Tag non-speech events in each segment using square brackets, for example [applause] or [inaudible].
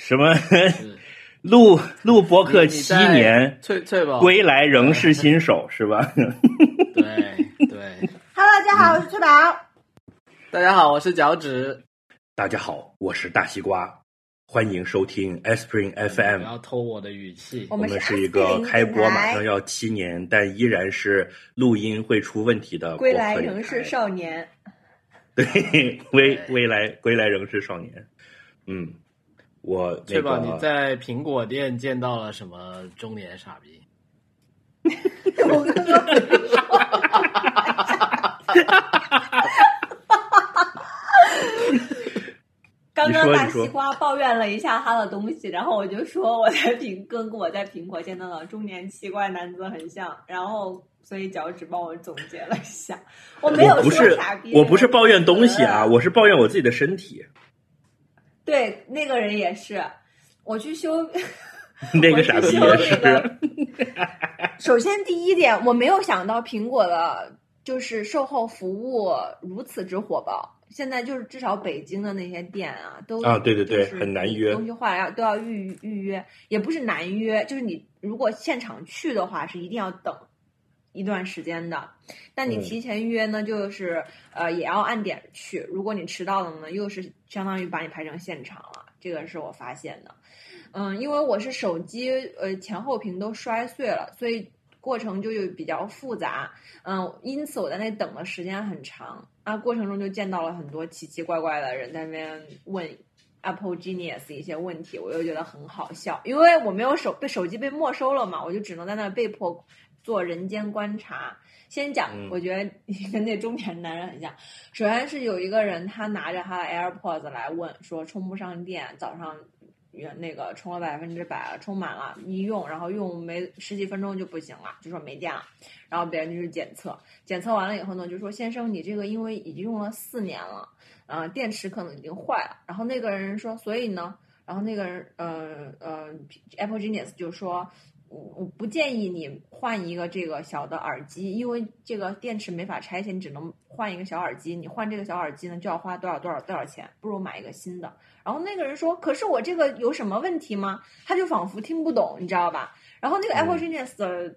什么录录播客七年，翠翠宝归来仍是新手，是吧？对对。Hello，大家好，我是翠宝。大家好，我是脚趾。大家好，我是大西瓜。欢迎收听 Spring FM。不要偷我的语气。我们是一个开播马上要七年，但依然是录音会出问题的。归来仍是少年。对，[laughs] 归归来归来仍是少年。嗯。我确保你在苹果店见到了什么中年傻逼？我刚刚刚刚大西瓜抱怨了一下他的东西，然后我就说我在苹跟我在苹果见到的中年奇怪男子很像，然后所以脚趾帮我总结了一下，我没有说傻逼，我不是抱怨东西啊，我是抱怨我自己的身体。对，那个人也是，我去修，[laughs] 那个傻逼也是。[laughs] 首先，第一点，我没有想到苹果的，就是售后服务如此之火爆。现在就是至少北京的那些店啊，都啊，对对对，很难约，东西坏了要都要预预约，也不是难约，就是你如果现场去的话，是一定要等。一段时间的，但你提前预约呢，就是呃也要按点去。如果你迟到了呢，又是相当于把你排成现场了。这个是我发现的。嗯，因为我是手机呃前后屏都摔碎了，所以过程就有比较复杂。嗯，因此我在那等的时间很长啊。过程中就见到了很多奇奇怪怪的人在那边问 Apple Genius 一些问题，我又觉得很好笑，因为我没有手被手机被没收了嘛，我就只能在那被迫。做人间观察，先讲，我觉得你跟那中年男人很像。首先是有一个人，他拿着他的 AirPods 来问，说充不上电，早上那个充了百分之百，充满了，一用，然后用没十几分钟就不行了，就说没电了。然后别人就是检测，检测完了以后呢，就说先生，你这个因为已经用了四年了，呃，电池可能已经坏了。然后那个人说，所以呢，然后那个人，呃呃，Apple Genius 就说。我我不建议你换一个这个小的耳机，因为这个电池没法拆卸，你只能换一个小耳机。你换这个小耳机呢，就要花多少多少多少钱，不如买一个新的。然后那个人说：“可是我这个有什么问题吗？”他就仿佛听不懂，你知道吧？然后那个 Apple Genius 的，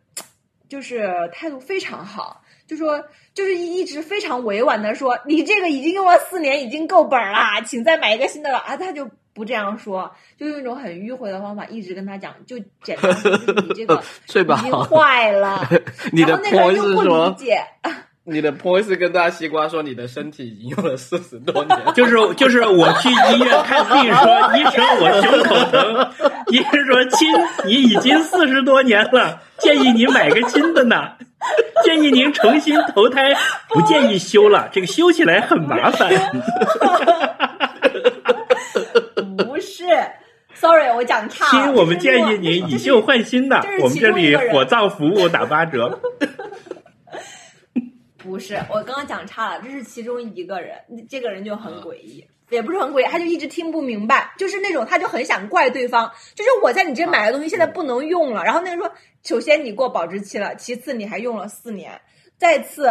就是态度非常好，就说就是一直非常委婉的说：“你这个已经用了四年，已经够本了，请再买一个新的了。”啊，他就。不这样说，就用一种很迂回的方法一直跟他讲，就简单就是你这个 [laughs] 已经坏了。[laughs] 你的 point 是说，[laughs] 你的 point 是跟大西瓜说你的身体已经用了四十多年，就是就是我去医院看病说医生我胸口疼，医生说亲你已经四十多年了，建议你买个新的呢，建议您重新投胎，不建议修了，这个修起来很麻烦。不是，sorry，我讲差。亲，我们建议您以旧换新的，我们这里火葬服务打八折。[laughs] 不是，我刚刚讲差了，这是其中一个人，这个人就很诡异，也不是很诡异，他就一直听不明白，就是那种他就很想怪对方，就是我在你这买的东西现在不能用了，然后那个说，首先你过保质期了，其次你还用了四年，再次。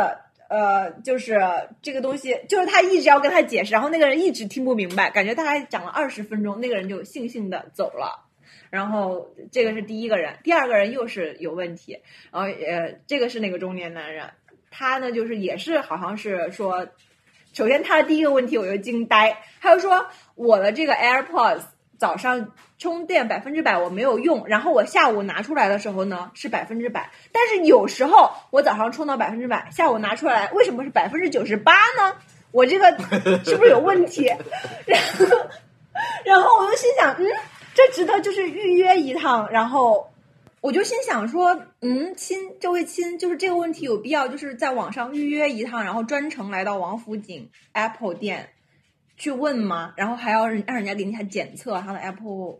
呃，就是这个东西，就是他一直要跟他解释，然后那个人一直听不明白，感觉他还讲了二十分钟，那个人就悻悻的走了。然后这个是第一个人，第二个人又是有问题。然后呃，这个是那个中年男人，他呢就是也是好像是说，首先他的第一个问题我就惊呆，他就说我的这个 AirPods。早上充电百分之百我没有用，然后我下午拿出来的时候呢是百分之百，但是有时候我早上充到百分之百，下午拿出来为什么是百分之九十八呢？我这个 [laughs] 是不是有问题？然后，然后我就心想，嗯，这值得就是预约一趟。然后我就心想说，嗯，亲，这位亲，就是这个问题有必要就是在网上预约一趟，然后专程来到王府井 Apple 店。去问吗？然后还要让人家给你还检测他的 Apple，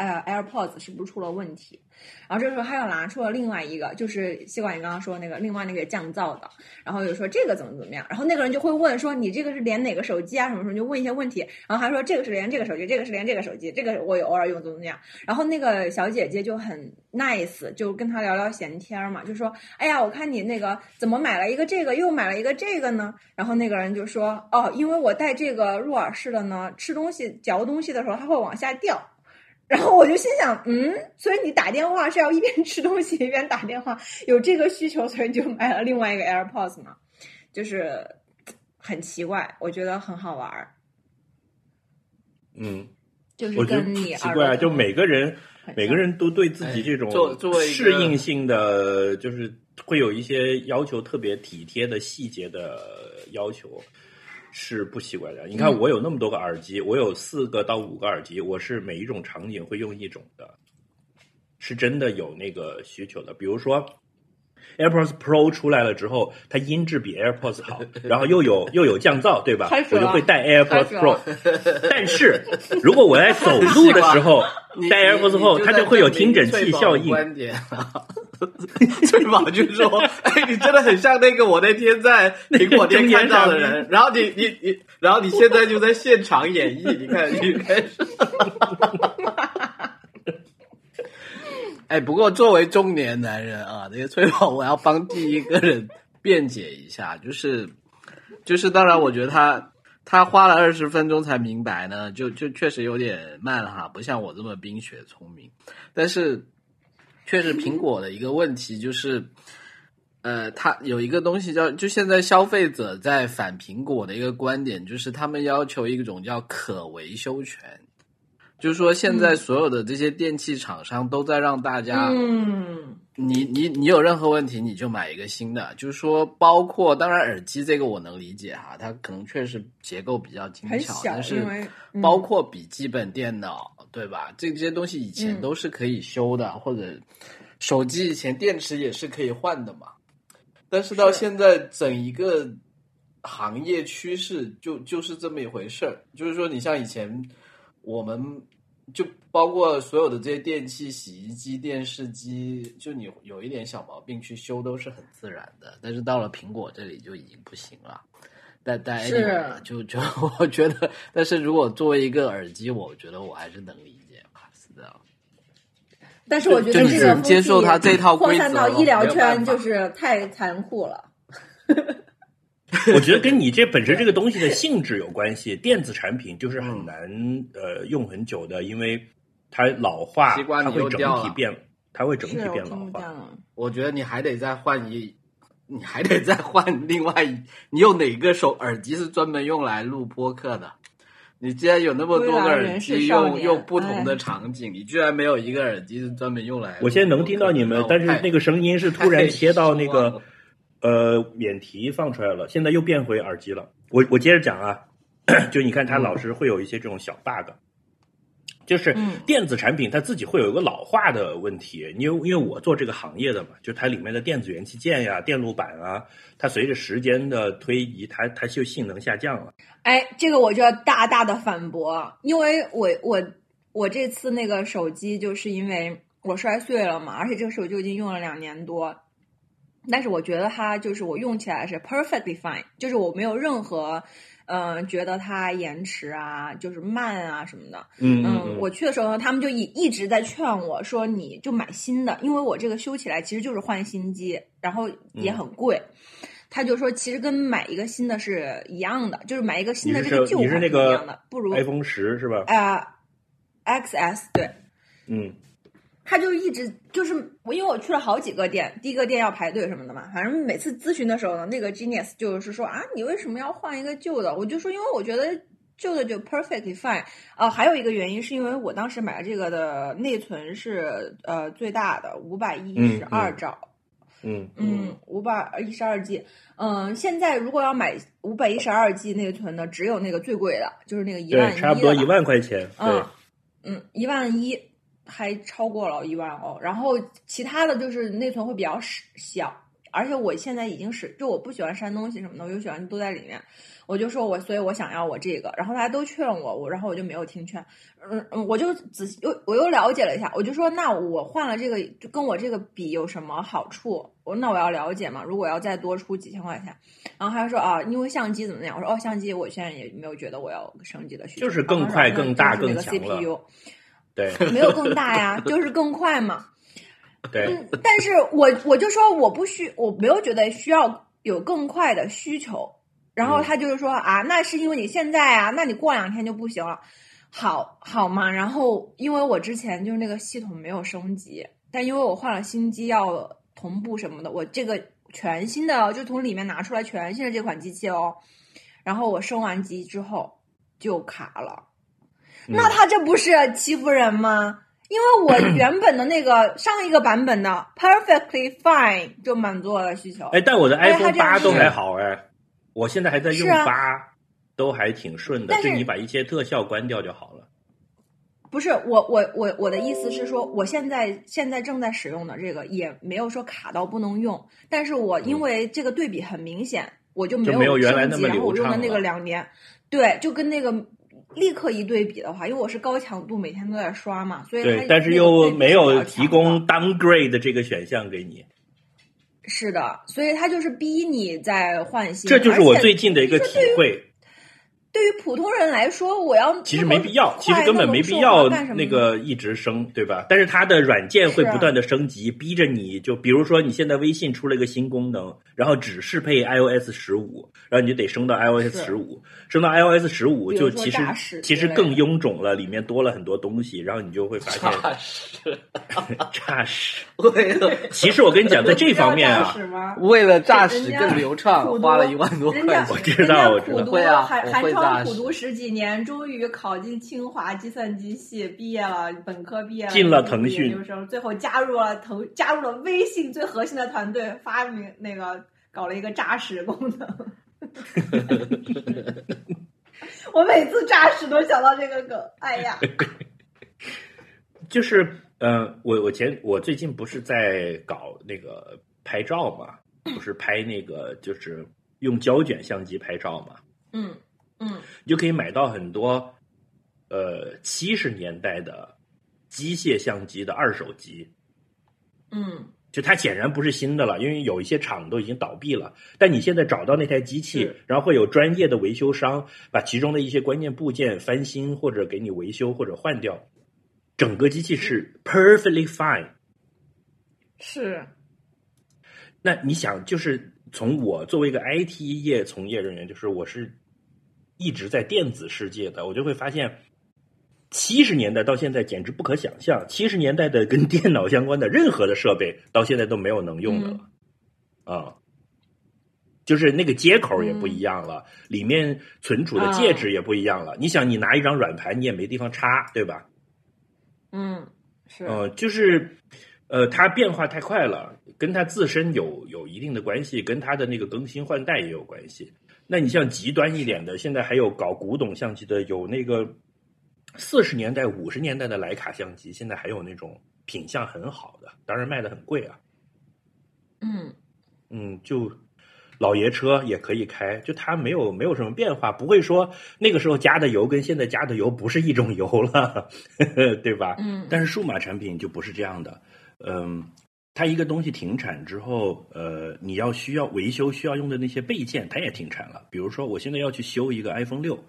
呃，AirPods 是不是出了问题？然后这时候他又拿出了另外一个，就是西管你刚刚说那个另外那个降噪的，然后又说这个怎么怎么样？然后那个人就会问说你这个是连哪个手机啊？什么什么就问一些问题。然后还说这个是连这个手机，这个是连这个手机，这个我也偶尔用怎么怎么样。然后那个小姐姐就很 nice，就跟他聊聊闲天嘛，就说哎呀，我看你那个怎么买了一个这个，又买了一个这个呢？然后那个人就说哦，因为我戴这个入耳式的呢，吃东西嚼东西的时候它会往下掉。然后我就心想，嗯，所以你打电话是要一边吃东西一边打电话，有这个需求，所以你就买了另外一个 AirPods 嘛，就是很奇怪，我觉得很好玩儿，嗯，就是我觉得跟你奇怪啊，就每个人每个人都对自己这种适应性的，就是会有一些要求特别体贴的细节的要求，是不习惯的。你看，嗯我有那么多个耳机，我有四个到五个耳机，我是每一种场景会用一种的，是真的有那个需求的。比如说 AirPods Pro 出来了之后，它音质比 AirPods 好，[laughs] 然后又有又有降噪，对吧我就会带 AirPods Pro。[laughs] 但是如果我在走路的时候 [laughs] 你戴 AirPods Pro，，它就会有听诊器效应。观点啊，翠宝就说：“ [laughs] 哎，你真的很像那个我那天在苹果店看到的人。[laughs] 然后你你你，然后你现在就在现场演绎，[laughs] 你看你开始。哎，不过作为中年男人啊，那个崔宝，我要帮第一个人辩解一下，就是就是，当然，我觉得他他花了二十分钟才明白呢，就就确实有点慢了哈，不像我这么冰雪聪明。但是，确实苹果的一个问题就是，呃，它有一个东西叫，就现在消费者在反苹果的一个观点，就是他们要求一种叫可维修权。就是说，现在所有的这些电器厂商都在让大家，嗯，你你你有任何问题你就买一个新的，就是说，包括当然耳机这个我能理解哈，它可能确实结构比较精巧，但是包括笔记本电脑，对吧？这些东西以前嗯都是可以修的，或者手机以前电池也是可以换的嘛。但是到现在，整一个行业趋势就就是这么一回事儿，就是说，你像以前我们就包括所有的这些电器、洗衣机、电视机，就你有一点小毛病去修都是很自然的。但是到了苹果这里就已经不行了。但但是就就 [laughs] 我觉得，但是如果作为一个耳机，我觉得我还是能理解吧，是这样。但是我觉得这个接受它这套扩散到医疗圈就是太残酷了。[laughs] 我觉得跟你这本身这个东西的性质有关系。电子产品就是嗯很难、呃用很久的，因为它老化，它会整体变，它会整体变老化。我觉得你还得再换一，你还得再换另外一，你有哪个手耳机是专门用来录播客的？你既然有那么多个耳机用用不同哎的场景，你居然没有一个耳机是专门用来录播客的？我现在能听到你们但是那个声音是突然切到那个呃免提放出来了，现在又变回耳机了。我我接着讲啊，[clears throat] 就你看它老是会有一些这种小 bug，、就是嗯电子产品它自己会有一个老化的问题。因为因为我做这个行业的嘛，就它里面的电子元器件呀、电路板啊，它随着时间的推移，它它就性能下降了。哎，这个我就要大大的反驳，因为我我我这次那个手机就是因为我摔碎了嘛，而且这个手机已经用了两年多，但是我觉得它就是我用起来是 perfectly fine，就是我没有任何嗯、呃觉得它延迟啊，就是慢啊什么的。嗯嗯，我去的时候呢，他们就一一直在劝我说，你就买新的，因为我这个修起来其实就是换新机，然后也很贵。他就说，其实跟买一个新的是一样的，就是买一个新的这个旧款你是那个一样的，不如 iPhone 十是吧？呃 XS 对。嗯他就一直就是我，因为我去了好几个店，第一个店要排队什么的嘛，反正每次咨询的时候呢，那个 Genius 就是说啊，你为什么要换一个旧的？我就说，因为我觉得旧的就 perfectly fine。啊、还有一个原因是因为我当时买的这个的内存是呃最大的五百一十二嗯嗯兆，嗯嗯，五百一十二 G，嗯，现在如果要买五百一十二 G 内存的，只有那个最贵的，就是那个一万，一，差不多一。万块钱。对嗯，嗯，一万一还超过了一万欧。然后其他的就是内存会比较小，而且我现在已经是就我不喜欢删东西什么的，我就喜欢都在里面。我就说我，所以我想要我这个，然后大家都劝我，我然后我就没有听劝，嗯嗯，我就仔细又我又了解了一下，我就说那我换了这个，就跟我这个比有什么好处？我说那我要了解嘛，如果要再多出几千块钱，然后他说啊，因为相机怎么样？我说哦，相机我现在也没有觉得我要升级的需求，就是更快更大更强了 CPU 对没有更大呀，就是更快嘛。对，嗯，但是我我就说我不需，我没有觉得需要有更快的需求。然后嗯他就是说啊，那是因为你现在啊，那你过两天就不行了。好好嘛。然后因为我之前就是那个系统没有升级，但因为我换了新机要同步什么的，我这个全新的就从里面拿出来全新的这款机器哦，然后我升完级之后就卡了。那他这不是欺负人吗？因为我原本的那个上一个版本的 perfectly fine 就满足我的需求。哎，但我的 iPhone 八都还好哎，我现在还在用八，都还挺顺的。但是就你把一些特效关掉就好了。不是我我我我的意思是说，我现在现在正在使用的这个也没有说卡到不能用，但是我因为这个对比很明显，我就没就没有原来那么升级然后我用的那个两年，对，就跟那个立刻一对比的话，因为我是高强度每天都在刷嘛，所以对，但是又没有提供的 downgrade 的这个选项给你，是的，所以他就是逼你在换新，这就是我最近的一个体会。对于普通人来说，我要其实没必要，其实根本没必要那个一直升，对吧？但是它的软件会不断的升级，逼着你就比如说你现在微信出了一个新功能，然后只适配 iOS 十五，然后你就得升到 iOS 是十五，升到 iOS 十五就其实其实更臃肿了，里面多了很多东西，然后你就会发现差是差实。[laughs] 为了其实我跟你讲，在这 [laughs] 方面啊，为了诈使人家更流畅花了一万多块钱。我知道我知道会啊寒我寒窗苦读十几年，终于考进清华计算机系，毕业了，本科毕业了，进了腾讯研究生，最后加入了腾，加入了微信最核心的团队，发明那个搞了一个扎实功能。[laughs] 我每次扎实都想到这个梗，哎呀，[laughs] 就是呃，我我前我最近不是在搞那个拍照嘛，不是拍那个就是用胶卷相机拍照嘛，嗯嗯。你就可以买到很多呃七十年代的机械相机的二手机，嗯。就它显然不是新的了，因为有一些厂都已经倒闭了。但你现在找到那台机器，然后会有专业的维修商把其中的一些关键部件翻新，或者给你维修或者换掉，整个机器是 perfectly fine。是。那你想，就是从我作为一个 IT 业从业人员，就是我是一直在电子世界的，我就会发现，七十年代到现在简直不可想象。七十年代的跟 [laughs] 电脑相关的任何的设备，到现在都没有能用的了，啊、就是那个接口也不一样了，里面存储的介质也不一样了。你想，你拿一张软盘，你也没地方插，对吧？嗯是呃，就是呃，它变化太快了，跟它自身有有一定的关系，跟它的那个更新换代也有关系。那你像极端一点的，现在还有搞古董相机的，有那个四十年代、五十年代的徕卡相机，现在还有那种品相很好的，当然卖的很贵啊。嗯嗯，就老爷车也可以开，就它没有没有什么变化，不会说那个时候加的油跟现在加的油不是一种油了，[laughs] 对吧？嗯但是数码产品就不是这样的，嗯，它一个东西停产之后，呃，你要需要维修需要用的那些备件，它也停产了。比如说，我现在要去修一个 iPhone 六。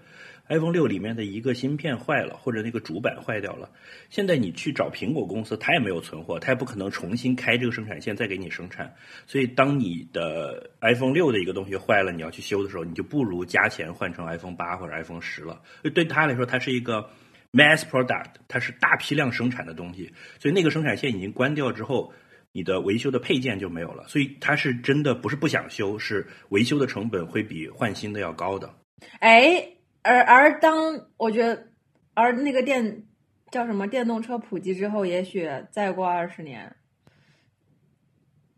iPhone 六里面的一个芯片坏了，或者那个主板坏掉了，现在你去找苹果公司，它也没有存货，它也不可能重新开这个生产线再给你生产。所以，当你的 iPhone 六的一个东西坏了，你要去修的时候，你就不如加钱换成 iPhone 八或者 iPhone 十了。对他来说，它是一个 mass product，它是大批量生产的东西，所以那个生产线已经关掉之后。你的维修的配件就没有了，所以它是真的不是不想修，是维修的成本会比换新的要高的。哎，而而当我觉得，而那个电叫什么电动车普及之后，也许再过二十年，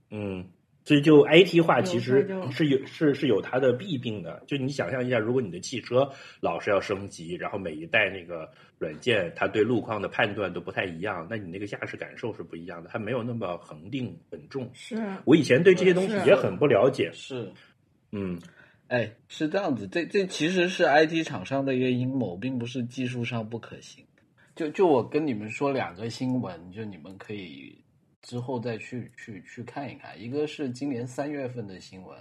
嗯，所以就 IT 化其实是有是是有它的弊病的。就你想象一下，如果你的汽车老是要升级，然后每一代那个软件它对路况的判断都不太一样，那你那个驾驶感受是不一样的，它没有那么恒定稳重。是我以前对这些东西也很不了解，是，嗯，哎，是这样子，这这其实是 IT 厂商的一个阴谋，并不是技术上不可行。就就我跟你们说两个新闻，就你们可以之后再去去去看一看。一个是今年三月份的新闻，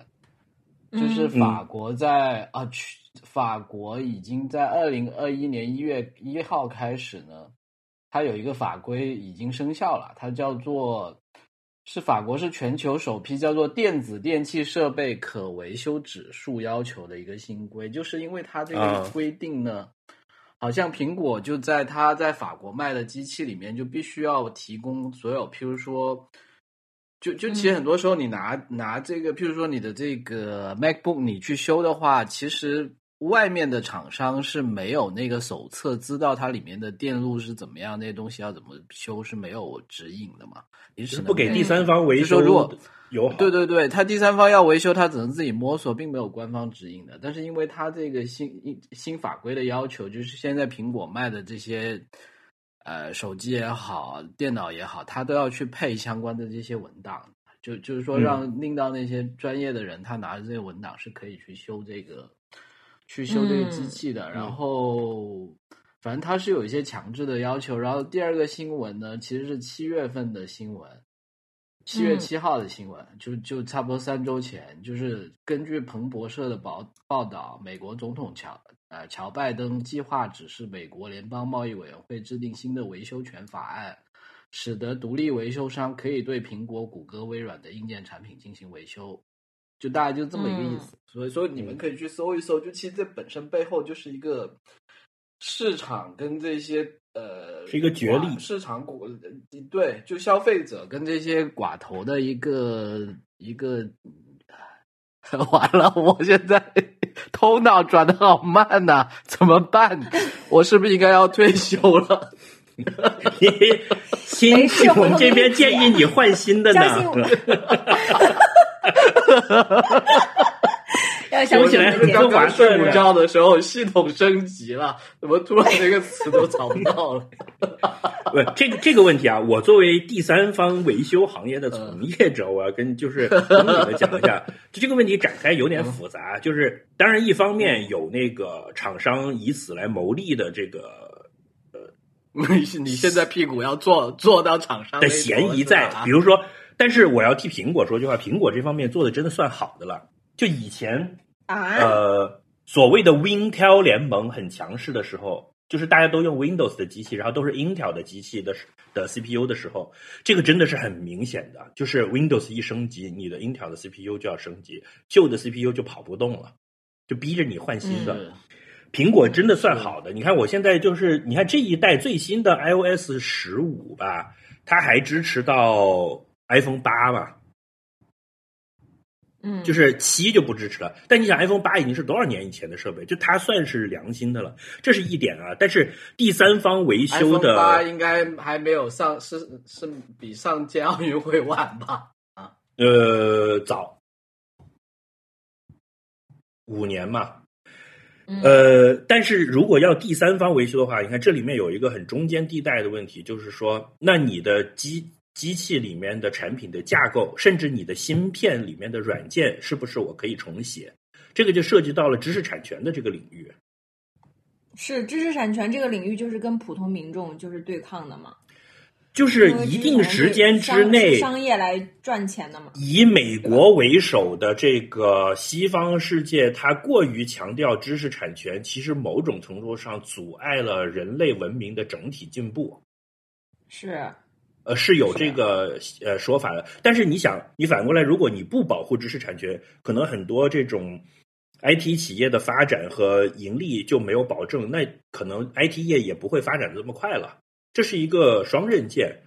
就是嗯。法国在、啊，去法国已经在二零二一年一月一号开始呢，它有一个法规已经生效了，它叫做是法国是全球首批叫做电子电器设备可维修指数要求的一个新规，就是因为它这个啊。规定呢，好像苹果就在它在法国卖的机器里面就必须要提供所有，譬如说，就就其实很多时候你拿、拿这个，譬如说你的这个 MacBook 你去修的话，其实外面的厂商是没有那个手册，知道它里面的电路是怎么样，那些东西要怎么修是没有指引的嘛，你只能不给第三方维修就说如果友好。对对对，他第三方要维修，他只能自己摸索，并没有官方指引的。但是因为他这个新新法规的要求，就是现在苹果卖的这些呃手机也好，电脑也好，它都要去配相关的这些文档。就就是说，嗯让令到那些专业的人，他拿着这些文档是可以去修这个，去修这个机器的。然后，反正它是有一些强制的要求。然后第二个新闻呢，其实是七月份的新闻。七月嗯七号的新闻，就就差不多三周前，就是根据彭博社的报报道，美国总统乔呃乔拜登计划指示美国联邦贸易委员会制定新的维修权法案，使得独立维修商可以对苹果、谷歌、微软的硬件产品进行维修。就大概就这么一个意思，所以说你们可以去搜一搜，就其实这本身背后就是一个市场跟这些呃是一个角力市场股对，就消费者跟这些寡头的一个一个。[laughs] 完了，我现在头脑转的好慢呐、怎么办？我是不是应该要退休了？[laughs] 亲没事，我们这边建议你换新的呢。[laughs] 要相说起来刚刚睡午觉的时候，系统升级了，怎么突然这个词都找不到了？不，这个这个问题啊，我作为第三方维修行业的从业者，我要跟就是跟你们讲一下，[laughs] 就这个问题展开有点复杂。就是当然，一方面有那个厂商以此来牟利的这个 [laughs] 你你现在屁股要坐坐到厂商的嫌疑在，比如说，但是我要替苹果说句话，苹果这方面做的真的算好的了。就以前啊，呃，所谓的 Wintel 联盟很强势的时候，就是大家都用 Windows 的机器，然后都是 Intel 的机器的的 CPU 的时候，这个真的是很明显的，就是 Windows 一升级，你的 Intel 的 CPU 就要升级，旧的 CPU 就跑不动了，就逼着你换新的。是苹果真的算好的，你看我现在就是，你看这一代最新的 iOS 十五吧，它还支持到 iPhone 八嘛，嗯，就是七就不支持了。但你想，iPhone 八已经是多少年以前的设备，就它算是良心的了，这是一点啊。但是第三方维修 iPhone 八的，应该还没有上，是是比上届奥运会晚吧？啊呃，早五年嘛，嗯呃，但是如果要第三方维修的话，你看这里面有一个很中间地带的问题，就是说，那你的机机器里面的产品的架构，甚至你的芯片里面的软件，是不是我可以重写？这个就涉及到了知识产权的这个领域。是知识产权这个领域，就是跟普通民众就是对抗的嘛，就是一定时间之内，商业来赚钱的嘛。以美国为首的这个西方世界，它过于强调知识产权，其实某种程度上阻碍了人类文明的整体进步。是，呃，是有这个呃说法的。但是你想，你反过来，如果你不保护知识产权，可能很多这种 IT 企业的发展和盈利就没有保证，那可能 IT 业也不会发展的这么快了。这是一个双刃剑，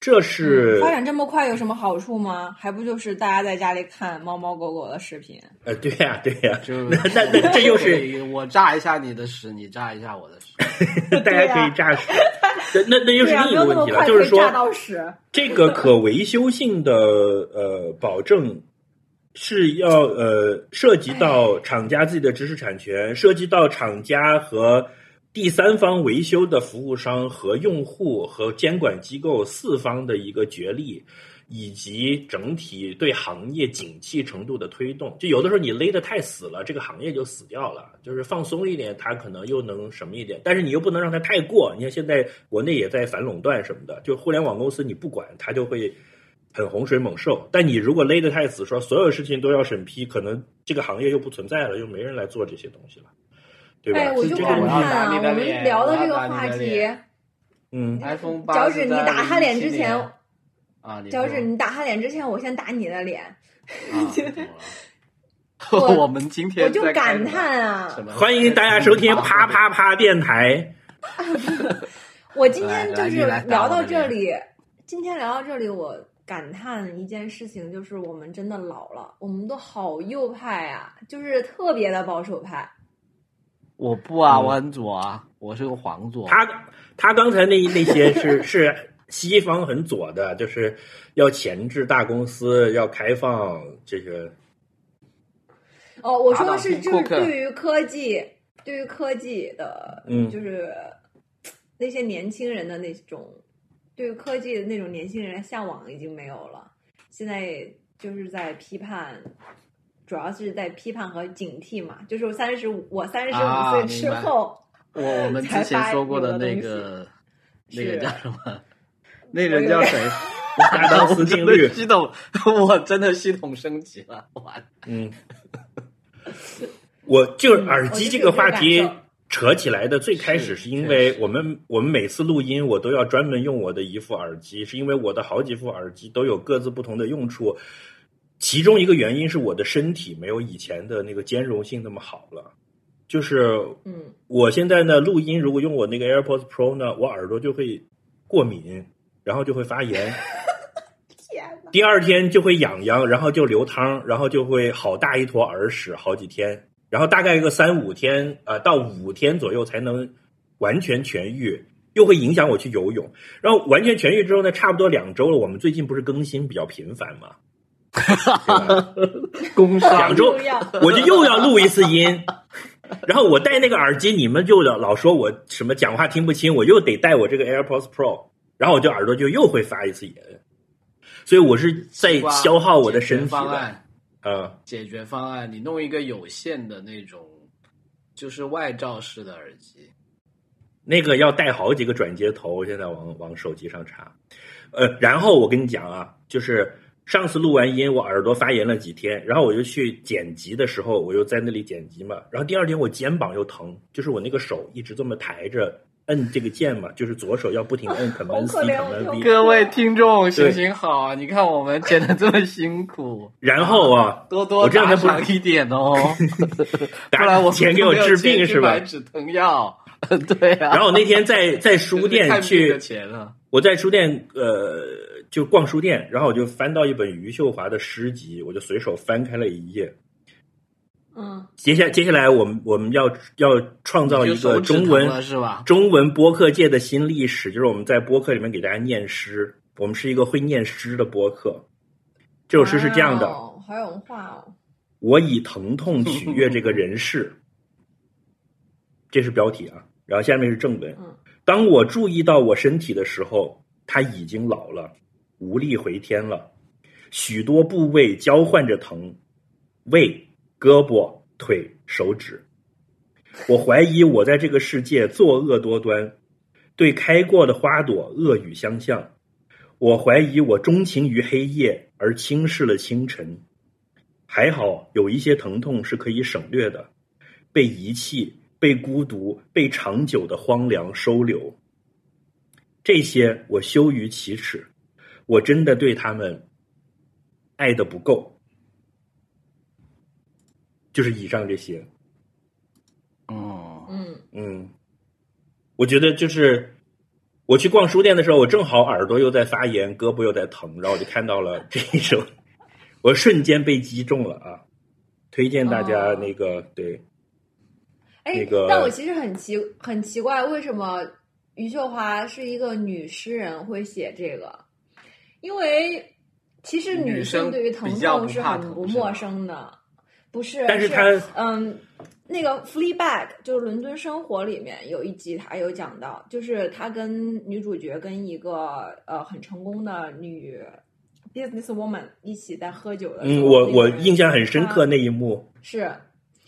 这是、嗯发展这么快有什么好处吗？还不就是大家在家里看猫猫狗狗的视频？呃，对呀、对呀、就那那那这又是我炸一下你的屎，你炸一下我的屎。[laughs] 大家可以炸屎，那那那又是另一个问题了，就是说炸说到屎。这个可维修性的呃保证是要呃涉及到厂家自己的知识产权，涉及到厂家和第三方维修的服务商和用户和监管机构四方的一个角力。以及整体对行业景气程度的推动，就有的时候你勒得太死了，这个行业就死掉了。就是放松一点，它可能又能什么一点，但是你又不能让它太过。你看现在国内也在反垄断什么的，就互联网公司你不管，它就会很洪水猛兽。但你如果勒得太死，说所有事情都要审批，可能这个行业又不存在了，又没人来做这些东西了，对吧？哎，我这这个就感叹啊，我们聊的这个话题，嗯，iPhone [laughs] 八，脚趾你打他脸之前，啊，脚趾你打他脸之前，我先打你的脸。啊怎么了 [laughs] 我我们今天我就感叹啊欢迎大家收听啪啪啪电台。[laughs] 我今天就是聊到这里，今天聊到这里，我感叹一件事情，就是我们真的老了，我们都好右派啊，就是特别的保守派。我不啊，嗯我很左啊，我是个黄左。他他刚才那那些是是西方很左的，就是要钳制大公司，要开放这个。哦，我说的是就是对于科技，对于科技的，嗯就是那些年轻人的那种对于科技的那种年轻人的向往已经没有了，现在就是在批判。主要是在批判和警惕嘛，就是我三十五，我三十啊五岁之后，我我们之前说过的那个那个叫什么？[laughs] 那人叫谁？亚当斯定律系统，我真的系统升级了，完。嗯，[laughs] 我就是嗯耳机这个话题扯起来的，最开始是因为我们我们每次录音，我都要专门用我的一副耳机，是因为我的好几副耳机都有各自不同的用处。其中一个原因是我的身体没有以前的那个兼容性那么好了，就是嗯，我现在呢录音，如果用我那个 AirPods Pro 呢，我耳朵就会过敏，然后就会发炎。[laughs] 天呐，第二天就会痒痒，然后就流汤，然后就会好大一坨耳屎，好几天，然后大概一个三五天，呃，到五天左右才能完全痊愈，又会影响我去游泳。然后完全痊愈之后呢，差不多两周了。我们最近不是更新比较频繁嘛，[laughs] 对吧工伤两周我就又要录一次音。然后我戴那个耳机，你们就老老说我什么讲话听不清，我又得戴我这个 AirPods Pro，然后我就耳朵就又会发一次炎，所以我是在消耗我的身体的。方案，嗯，解决方案，你弄一个有线的那种，就是外罩式的耳机。那个要带好几个转接头，现在往往手机上插。呃，然后我跟你讲啊，就是上次录完音，我耳朵发炎了几天，然后我就去剪辑的时候，我又在那里剪辑嘛，然后第二天我肩膀又疼，就是我那个手一直这么抬着摁这个键嘛，[laughs] 就是左手要不停摁 [laughs] Command C 好可怜 Command V，各位听众，对行行好啊！你看我们剪的这么辛苦，然后啊，多多我这两打天不一点哦，[laughs] 不打然我钱给我治病是吧买？止疼药，对啊。然后我那天在在书店去我在书店呃就逛书店，然后我就翻到一本余秀华的诗集，我就随手翻开了一页。嗯，接下接下来我们我们要要创造一个中文是吧？中文播客界的新历史，就是我们在播客里面给大家念诗，我们是一个会念诗的播客。这首诗是这样的：哦，好有文化哦。我以疼痛取悦这个人世，[laughs] 这是标题啊。然后下面是正文嗯。当我注意到我身体的时候，它已经老了，无力回天了，许多部位交换着疼，胃、胳膊、腿、手指。我怀疑我在这个世界作恶多端，对开过的花朵恶语相向。我怀疑我钟情于黑夜，而轻视了清晨。还好有一些疼痛是可以省略的，被遗弃、被孤独、被长久的荒凉收留。这些我羞于启齿，我真的对他们爱的不够。就是以上这些，哦，嗯，嗯，我觉得就是我去逛书店的时候，我正好耳朵又在发炎，胳膊又在疼，然后我就看到了 [laughs] 这一首，我瞬间被击中了啊！推荐大家哦那个、对，哎，那个但我其实很奇很奇怪，为什么余秀华是一个女诗人会写这个？因为其实女女生生对于疼痛是很不陌生的，不是？但是她嗯，那个《Fleabag》就是《伦敦生活》里面有一集，他有讲到，就是他跟女主角跟一个呃很成功的女 business woman 一起在喝酒的时嗯，候，我我印象很深刻那一幕，是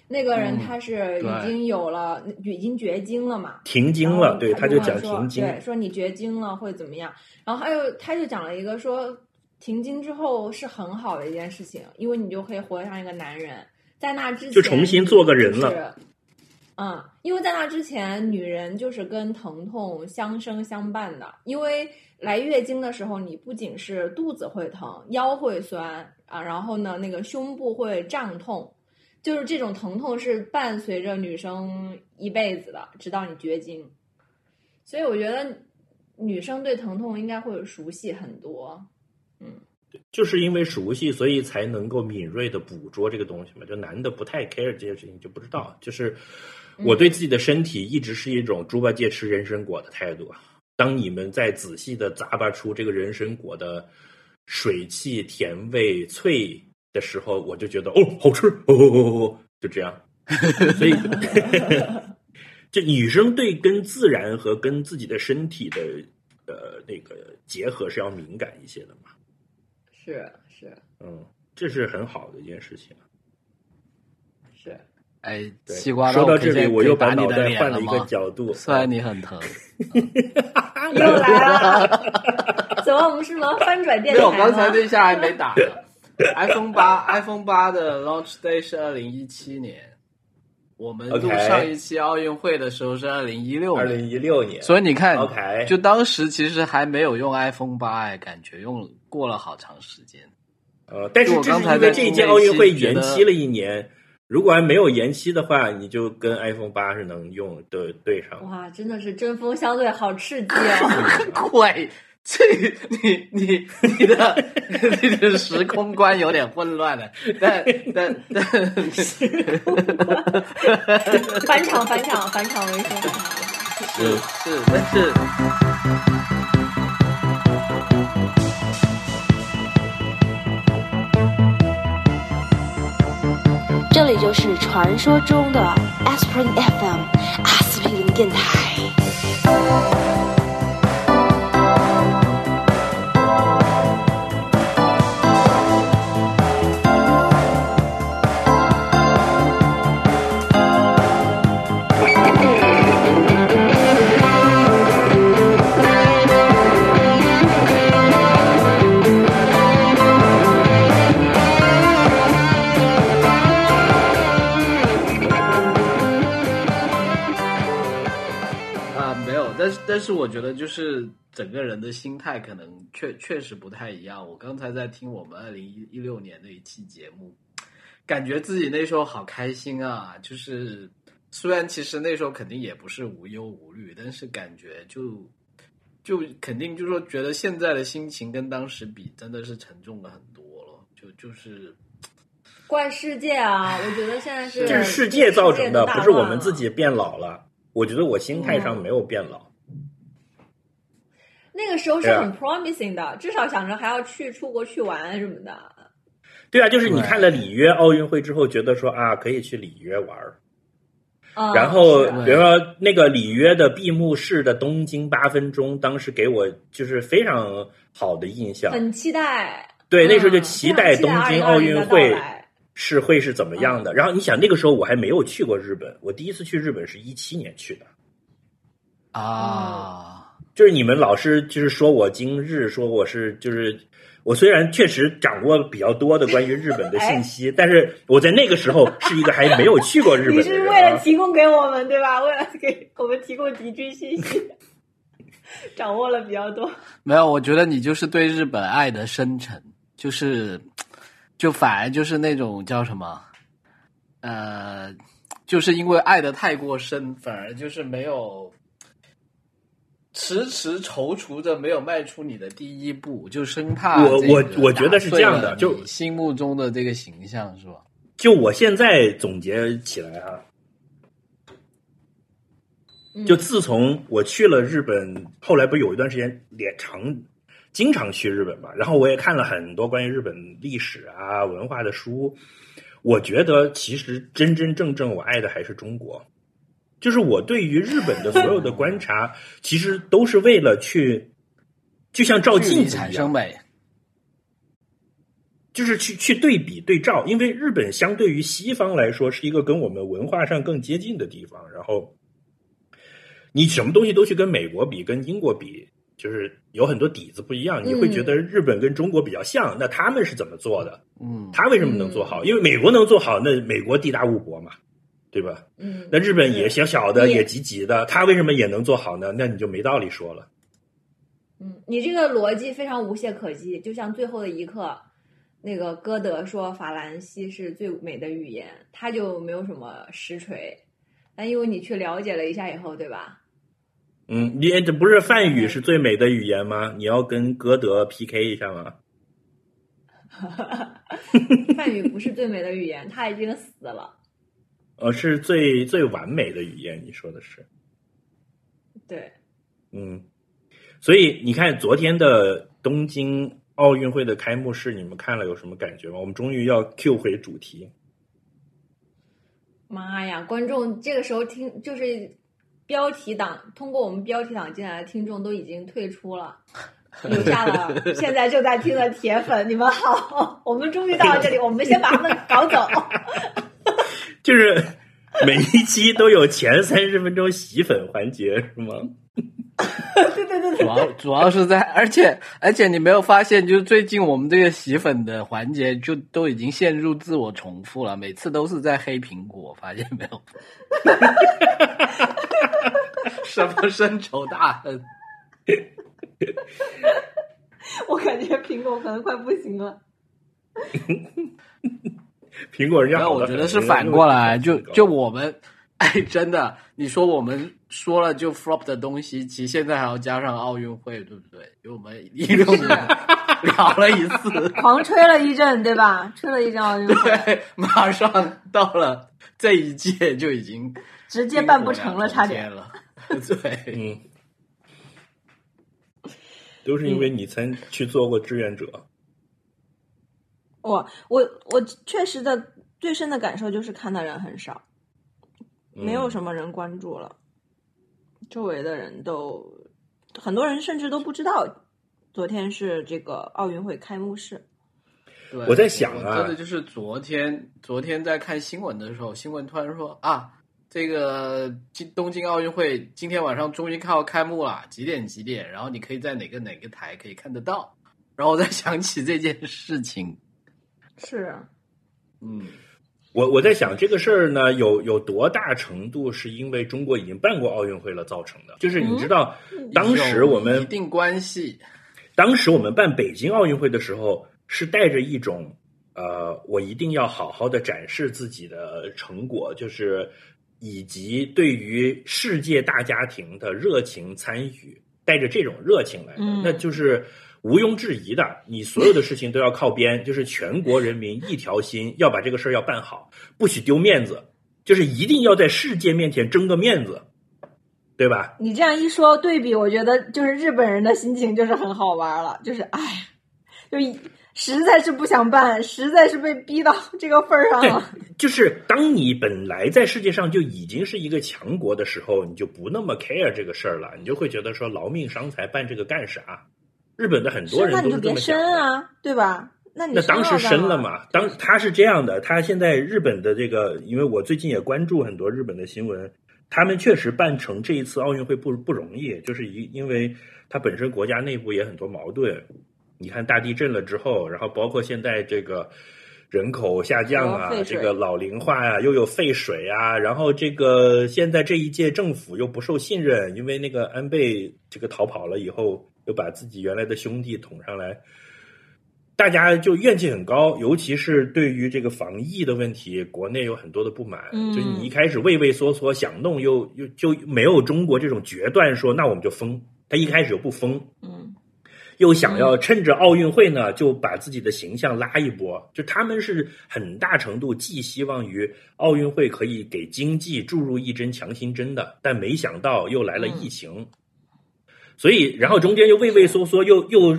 那个人，嗯他是已经有了，已经绝经了嘛？停经了，对，他他就讲停经，对，说你绝经了会怎么样？然后还有，他就讲了一个说，停经之后是很好的一件事情，因为你就可以活得像一个男人。在那之前，就重新做个人了就是嗯，因为在那之前，女人就是跟疼痛相生相伴的。因为来月经的时候，你不仅是肚子会疼，腰会酸啊，然后呢，那个胸部会胀痛，就是这种疼痛是伴随着女生一辈子的，直到你绝经。所以我觉得女生对疼痛应该会熟悉很多。嗯就是因为熟悉，所以才能够敏锐的捕捉这个东西嘛。就男的不太 care 这件事情，就不知道。就是我对自己的身体一直是一种猪八戒吃人参果的态度。当你们在仔细的咂巴出这个人参果的水汽、甜味、脆的时候，我就觉得哦，好吃哦哦哦哦，就这样。所以，[laughs] 这女生对跟自然和跟自己的身体的呃那个结合是要敏感一些的嘛。是是，嗯，这是很好的一件事情。是，哎，对西瓜，说到这里，我又把把你的脑袋换了一个？角度，虽然你很疼，[laughs] 又来了，[laughs] 怎么我们是能翻转电没有，刚才？那下还没打呢。[laughs] iPhone 八，iPhone 八的 launch day 是二零一七年，我们录上一期奥运会的时候是二零一六年，二零一六年，所以你看 OK 就当时其实还没有用 iPhone 八，哎，感觉用过了好长时间。呃，但是我这是刚才在因为这一届奥运会延期了一年，如果还没有延期的话，你就跟 iPhone 八是能用对对上。哇，真的是针锋相对，好刺激哦！[laughs] [laughs] 喂，这你你你的你的时空观有点混乱了，但但但返场，返场，返场为先。是是，但是这里就是传说中的 Aspirin FM 阿司匹林电台。是我觉得就是整个人的心态可能确确实不太一样。我刚才在听我们二零一一六年的一期节目，感觉自己那时候好开心啊！就是虽然其实那时候肯定也不是无忧无虑，但是感觉就就肯定就是说觉得现在的心情跟当时比真的是沉重了很多了。就就是怪世界啊！我觉得现在是这是世界造成的，不是我们自己变老了。我觉得我心态上没有变老。那个时候是很 promising 的，至少想着还要去出国去玩什么的。对啊，就是你看了里约奥运会之后，觉得说啊，可以去里约玩然后，比如说那个里约的闭幕式的东京八分钟，当时给我就是非常好的印象。很期待。对，那时候就期待东京奥运会是会是怎么样的。然后你想，那个时候我还没有去过日本，我第一次去日本是一七年去的。啊，就是你们老是就是说我今日说我是就是我虽然确实掌握比较多的关于日本的信息，[laughs] 但是我在那个时候是一个还没有去过日本的人、是为了啊。提供给我们对吧？[laughs] 为了给我们提供敌军信息，[laughs] 掌握了比较多。没有，我觉得你就是对日本爱的深沉，就是就反而就是那种叫什么，呃，就是因为爱的太过深，反而就是没有迟迟踌躇着没有迈出你的第一步，就生怕我我我觉得是这样的就心目中的这个形象是吧？就我现在总结起来啊，嗯就自从我去了日本，后来不是有一段时间也常经常去日本嘛，然后我也看了很多关于日本历史啊文化的书，我觉得其实真真正正我爱的还是中国，就是我对于日本的所有的观察，其实都是为了去，就像照镜子一样，产生美，就是去去对比对照，因为日本相对于西方来说是一个跟我们文化上更接近的地方，然后你什么东西都去跟美国比，跟英国比，就是有很多底子不一样，你会觉得日本跟中国比较像，那他们是怎么做的？嗯，他为什么能做好？因为美国能做好，那美国地大物博嘛，对吧？嗯，那日本也小小的，也挤挤的，他为什么也能做好呢？那你就没道理说了。嗯，你这个逻辑非常无懈可击，就像最后的一刻，那个歌德说法兰西是最美的语言，他就没有什么实锤。但因为你去了解了一下以后，对吧？嗯，你这不是梵语是最美的语言吗？你要跟歌德 PK 一下吗？[laughs] 梵语不是最美的语言，他已经死了。呃，是最最完美的语言，你说的是？对，嗯，所以你看昨天的东京奥运会的开幕式，你们看了有什么感觉吗？我们终于要 Q 回主题。妈呀！观众这个时候听就是标题党，通过我们标题党进来的听众都已经退出了，留下了 [laughs] 现在正在听的铁粉。你们好，我们终于到了这里，我们先把他们搞走。就是每一期都有前三十分钟洗粉环节，是吗？对对对对，主要主要是在，而且而且你没有发现，就是最近我们这个洗粉的环节就都已经陷入自我重复了，每次都是在黑苹果，发现没有？[laughs] 什么深仇大恨？[laughs] 我感觉苹果可能快不行了。[laughs] 苹果人家没有，我觉得是反过来，就就我们，哎，真的，你说我们说了就 flop 的东西，其实现在还要加上奥运会，对不对？因为我们一六年 [laughs] 聊了一次，狂吹了一阵，对吧？吹了一阵奥运会，对，马上到了这一届就已经 [laughs] 直接办不成了，差点。了。[laughs] 对，嗯，都是因为你曾去做过志愿者。我我我确实的最深的感受就是看的人很少，没有什么人关注了，周围的人都很多人甚至都不知道昨天是这个奥运会开幕式。对我在想啊真的就是昨天，昨天在看新闻的时候，新闻突然说啊，这个今东京奥运会今天晚上终于要开幕了，几点几点？然后你可以在哪个哪个台可以看得到。然后我再想起这件事情，是啊，嗯，我我在想这个事儿呢，有有多大程度是因为中国已经办过奥运会了造成的？就是你知道，当时我们一定关系，当时我们办北京奥运会的时候，是带着一种呃，我一定要好好的展示自己的成果，就是以及对于世界大家庭的热情参与，带着这种热情来的，嗯那就是毋庸置疑的。你所有的事情都要靠边，[laughs] 就是全国人民一条心，要把这个事儿要办好，不许丢面子，就是一定要在世界面前争个面子，对吧？你这样一说对比，我觉得就是日本人的心情就是很好玩了，就是哎，就一实在是不想办，实在是被逼到这个份儿上了。，就是当你本来在世界上就已经是一个强国的时候，你就不那么 care 这个事儿了，你就会觉得说劳命伤财办这个干啥？日本的很多人都是这你就别申么想的。啊，对吧？那你那当时申申了嘛？当他是这样的，他现在日本的这个，因为我最近也关注很多日本的新闻，他们确实办成这一次奥运会不不容易，就是因因为它本身国家内部也很多矛盾。你看大地震了之后，然后包括现在这个人口下降啊这个老龄化呀、又有废水啊，然后这个现在这一届政府又不受信任，因为那个安倍这个逃跑了以后，又把自己原来的兄弟捅上来。大家就怨气很高，尤其是对于这个防疫的问题，国内有很多的不满。嗯就是你一开始畏畏缩缩想弄又，又就没有中国这种决断说，那我们就封。他一开始又不封，嗯，又想要趁着奥运会呢，就把自己的形象拉一波。就他们是很大程度寄希望于奥运会可以给经济注入一针强心针的，但没想到又来了疫情，所以然后中间又畏畏缩缩，又又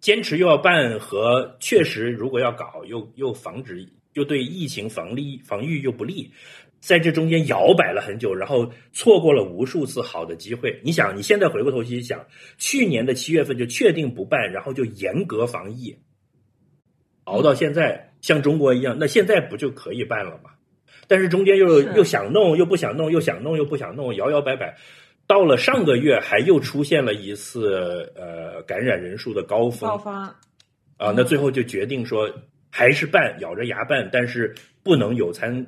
坚持又要办和确实如果要搞，又又防止又对疫情防力防御又不利。在这中间摇摆了很久，然后错过了无数次好的机会。你想，你现在回过头去想，去年的七月份就确定不办，然后就严格防疫，熬到现在，像中国一样，那现在不就可以办了吗？但是中间又又想弄，又不想弄，又想弄，又不想弄，摇摇摆摆。到了上个月，还又出现了一次呃感染人数的高峰爆发，啊，那最后就决定说还是办，咬着牙办，但是不能有参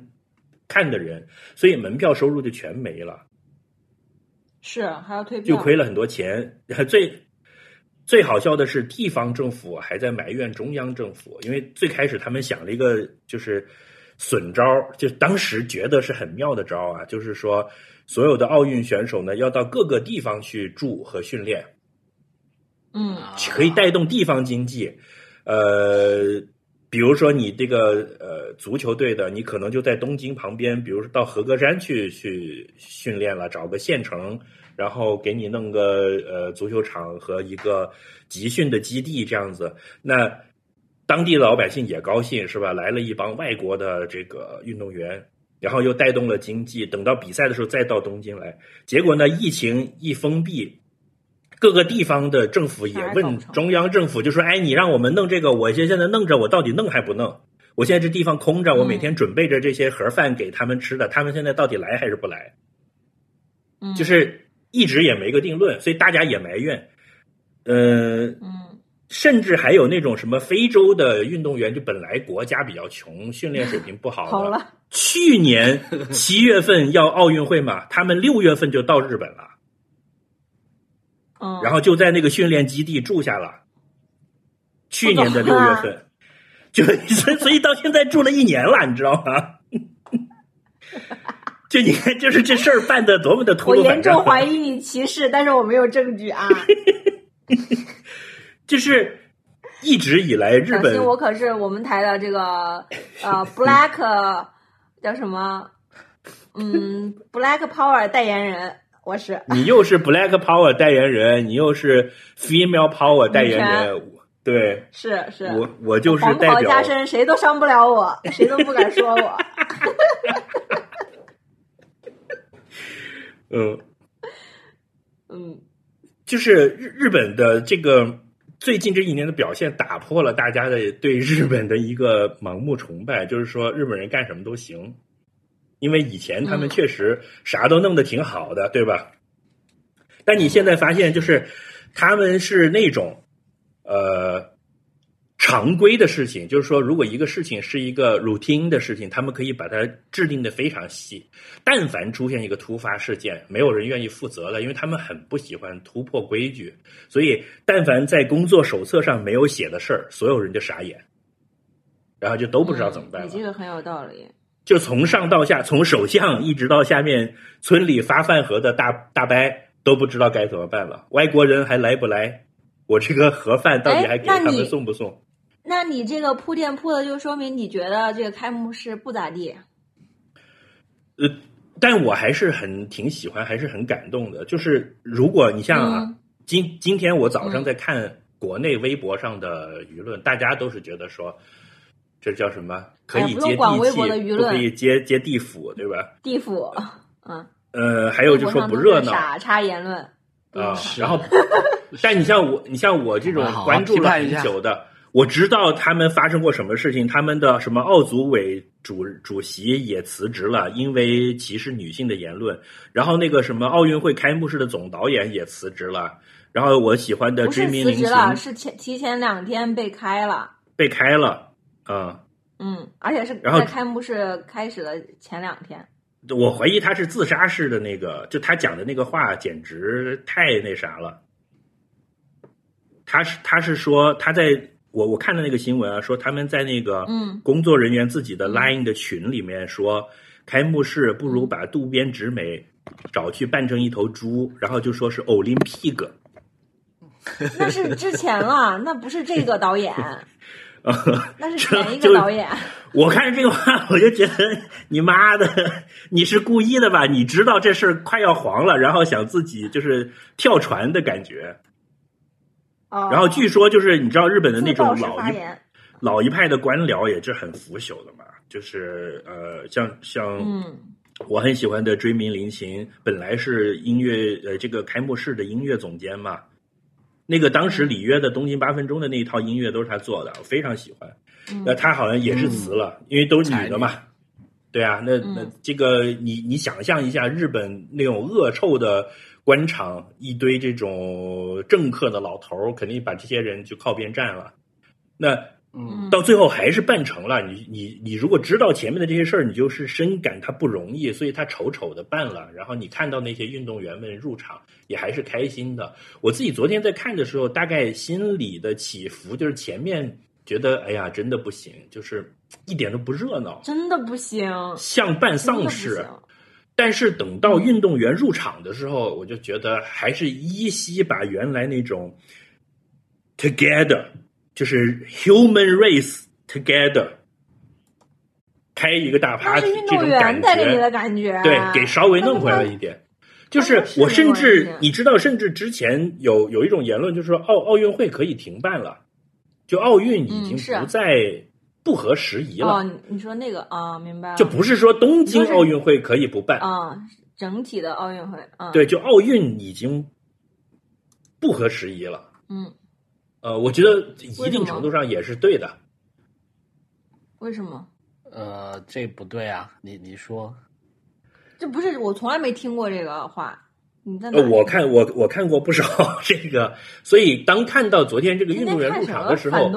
看的人，所以门票收入就全没了，是还要退票，就亏了很多钱。[laughs] 最最好笑的是，地方政府还在埋怨中央政府，因为最开始他们想了一个就是损招，就当时觉得是很妙的招啊，就是说所有的奥运选手呢要到各个地方去住和训练，嗯可以带动地方经济。呃，比如说你这个呃足球队的，你可能就在东京旁边，比如说到和歌山去去训练了，找个县城，然后给你弄个呃足球场和一个集训的基地这样子。那当地的老百姓也高兴是吧？来了一帮外国的这个运动员。然后又带动了经济，等到比赛的时候再到东京来，结果呢，疫情一封闭，各个地方的政府也问中央政府，就说：“哎，你让我们弄这个，我现现在弄着，我到底弄还不弄？我现在这地方空着，我每天准备着这些盒饭给他们吃的，他们现在到底来还是不来？嗯，就是一直也没个定论，所以大家也埋怨。呃，嗯甚至还有那种什么非洲的运动员，就本来国家比较穷，训练水平不好的，好了，去年七月份要奥运会嘛，他们六月份就到日本了。”嗯，然后就在那个训练基地住下了。去年的六月份，[laughs] 就所以所以到现在住了一年了，你知道吗？[laughs] 就你看，就是这事儿办的多么的突我严重怀疑你歧视，但是我没有证据啊。[laughs] 就是一直以来日本，我可是我们台的这个呃 Black 叫什么？嗯，Black Power 代言人，我是。你又是 Black Power 代言人，你又是 Female Power 代言人，对是是，我我就是黄代表袍加身，谁都伤不了我，谁都不敢说我。[laughs] 嗯。嗯就是日日本的这个最近这一年的表现，打破了大家的对日本的一个盲目崇拜，[laughs] 就是说日本人干什么都行，因为以前他们确实啥都弄得挺好的，对吧？但你现在发现，就是他们是那种呃常规的事情，就是说，如果一个事情是一个 routine 的事情，他们可以把它制定的非常细。但凡出现一个突发事件，没有人愿意负责了，因为他们很不喜欢突破规矩。所以，但凡在工作手册上没有写的事儿，所有人就傻眼，然后就都不知道怎么办了。嗯你这个很有道理。就从上到下，从首相一直到下面村里发饭盒的大大伯都不知道该怎么办了。外国人还来不来？我这个盒饭到底还给他们送不送？那你这个铺垫铺的，就说明你觉得这个开幕式不咋地。呃，但我还是很挺喜欢，还是很感动的。就是如果你像啊，嗯今今天我早上嗯在看国内微博上的舆论，大家都是觉得说，这叫什么？可哎以接不用管微地气，博的舆论不可以接接地府，对吧？地府，嗯，呃，还有就说不热闹是傻叉言论。啊。然后，[laughs] 但你像我，你像我这种关注了很久的，我知道他们发生过什么事情，他们的什么奥组委主主席也辞职了，因为歧视女性的言论。然后那个什么奥运会开幕式的总导演也辞职了。然后我喜欢的追名林辞职了，是前提前两天被开了。被开了，啊、嗯，而且是然后在开幕式开始的前两天。我怀疑他是自杀式的那个，就他讲的那个话简直太那啥了。他是他是说他在我我看的那个新闻啊，说他们在那个嗯工作人员自己的 Line 的群里面说，开幕式不如把渡边直美找去扮成一头猪，然后就说是 Olympic。[laughs] 那是之前了，那不是这个导演，[laughs] 那是前一个导演。[laughs] 我看着这个话，我就觉得你妈的，你是故意的吧？你知道这事儿快要黄了，然后想自己就是跳船的感觉。哦然后据说就是你知道日本的那种老一老一派的官僚也是很腐朽的嘛，就是呃像像嗯。我很喜欢的追名林琴，本来是音乐呃这个开幕式的音乐总监嘛，那个当时里约的东京八分钟的那一套音乐都是他做的，我非常喜欢。嗯。那他好像也是辞了，因为都是女的嘛。对啊，那那嗯。这个你你想象一下，日本那种恶臭的官场，一堆这种政客的老头儿，肯定把这些人就靠边站了。那嗯到最后还是办成了。你你你如果知道前面的这些事儿，你就是深感他不容易，所以他丑丑的办了。然后你看到那些运动员们入场，也还是开心的。我自己昨天在看的时候，大概心里的起伏就是前面觉得哎呀真的不行，就是一点都不热闹，真的不行，像办丧事。行。但是等到运动员入场的时候，我就觉得还是依稀把原来那种 together，就是 human race together，开一个大那 party 这种感觉给你的觉，感觉，对，给稍微弄回来了一点。就是我甚至你知道，甚至之前有有一种言论，就是说奥奥运会可以停办了，就奥运已经不再不合时宜了，哦，你说那个啊，明白了，就不是说东京奥运会可以不办，啊，整体的奥运会啊，对，，就奥运已经不合时宜了。嗯，呃，我觉得一定程度上也是对的。为什么？呃，这不对啊，你你说，这不是我从来没听过这个话，你在呃，我看我我看过不少 [laughs] 这个，所以当看到昨天这个运动员入场的时候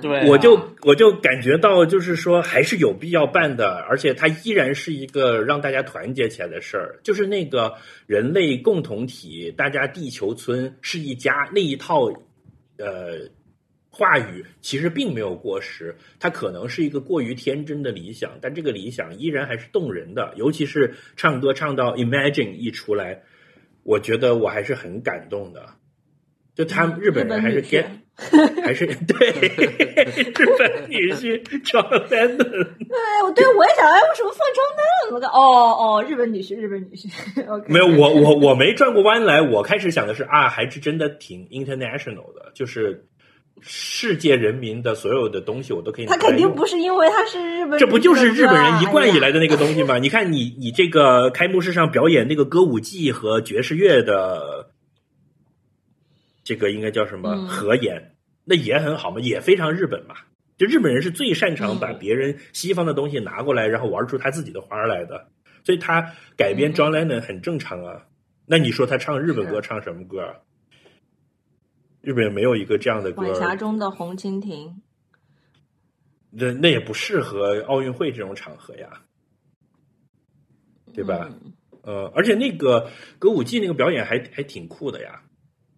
对啊我就我就感觉到，就是说还是有必要办的，而且它依然是一个让大家团结起来的事儿。就是那个人类共同体，大家地球村是一家那一套，呃，话语其实并没有过时，它可能是一个过于天真的理想，但这个理想依然还是动人的。尤其是唱歌唱到 Imagine 一出来，我觉得我还是很感动的。就他们日本人还是日本 get 还是对日本女婿 John Lennon，[laughs] 对，我对我也想，哎，为什么放张凳我的？哦哦，日本女婿，日本女婿 [laughs] 没有我我我没转过弯来，我开始想的是啊，还是真的挺 international 的，就是世界人民的所有的东西我都可以拿他肯定。不是因为他是日本，这不就是日本人一贯以来的？那个东西吗？[laughs] 你看你你这个开幕式上表演那个歌舞伎和爵士乐的，这个应该叫什么嗯合演，那也很好嘛，也非常日本嘛。就日本人是最擅长嗯把别人西方的东西拿过来，然后玩出他自己的花儿来的，所以他改编嗯 John Lennon 很正常啊。那你说他唱日本歌唱什么歌啊？日本没有一个这样的歌。晚霞，中的红蜻蜓，那那也不适合奥运会这种场合呀，对吧？嗯。呃，而且那个歌舞伎那个表演还还挺酷的呀，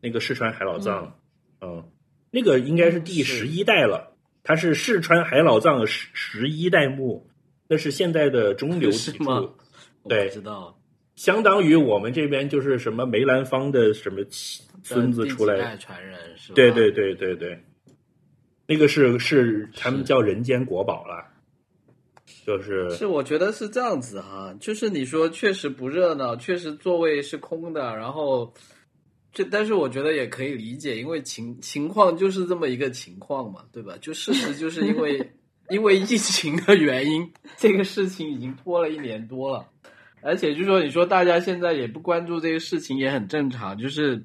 那个四川海老藏，嗯、那个应该是第十一代了，它是四川海老藏十十一代目，那是现在的中流砥柱，对。知道，相当于我们这边就是什么梅兰芳的什么妻孙子出来传人是吧？对对对对对，那个是是他们叫人间国宝了，就是是，我觉得是这样子哈，就是你说确实不热闹，确实座位是空的，然后这但是我觉得也可以理解，因为情情况就是这么一个情况嘛，对吧？就事实就是因为 [laughs] 因为疫情的原因，这个事情已经拖了一年多了，而且就说你说大家现在也不关注这个事情也很正常，就是。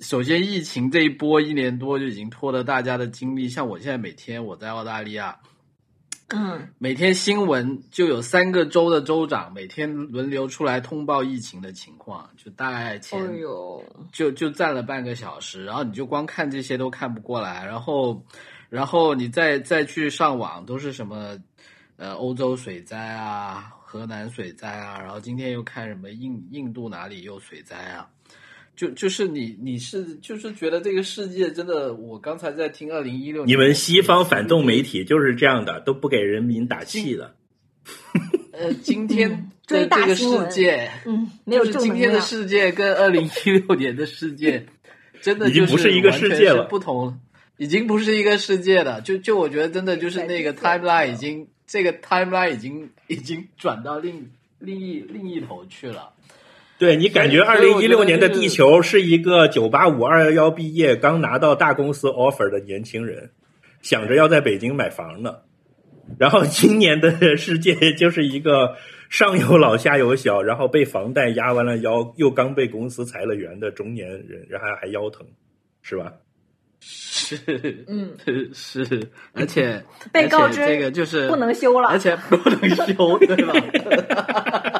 首先，疫情这一波一年多就已经拖了大家的精力，像我现在每天我在澳大利亚，嗯，每天新闻就有三个州的州长每天轮流出来通报疫情的情况，就大概前、哦呦，就就站了半个小时，然后你就光看这些都看不过来，然后然后你再再去上网都是什么呃欧洲水灾啊、河南水灾啊，然后今天又看什么印印度哪里又水灾啊。就就是你你是就是觉得这个世界真的，我刚才在听二零一六，你们西方反动媒体就是这样的，都不给人民打气的。呃，今天的这个世界，嗯，没有就是今天的。世界跟二零一六年的世界，[laughs] 真的已经就不是一个世界了不同，已经不是一个世界了。就就我觉得真的就是那个 timeline 已经这个 timeline 已经已经转到另另一另一头去了。对你感觉二零一六年的地球是一个九八五二幺幺毕业刚拿到大公司 offer 的年轻人，想着要在北京买房呢。然后今年的世界就是一个上有老下有小，然后被房贷压弯了腰，又刚被公司裁了员的中年人，然后还腰疼，是吧？是，嗯，是是，而且被告知这个就是不能修了而且不能修，对吧？[laughs]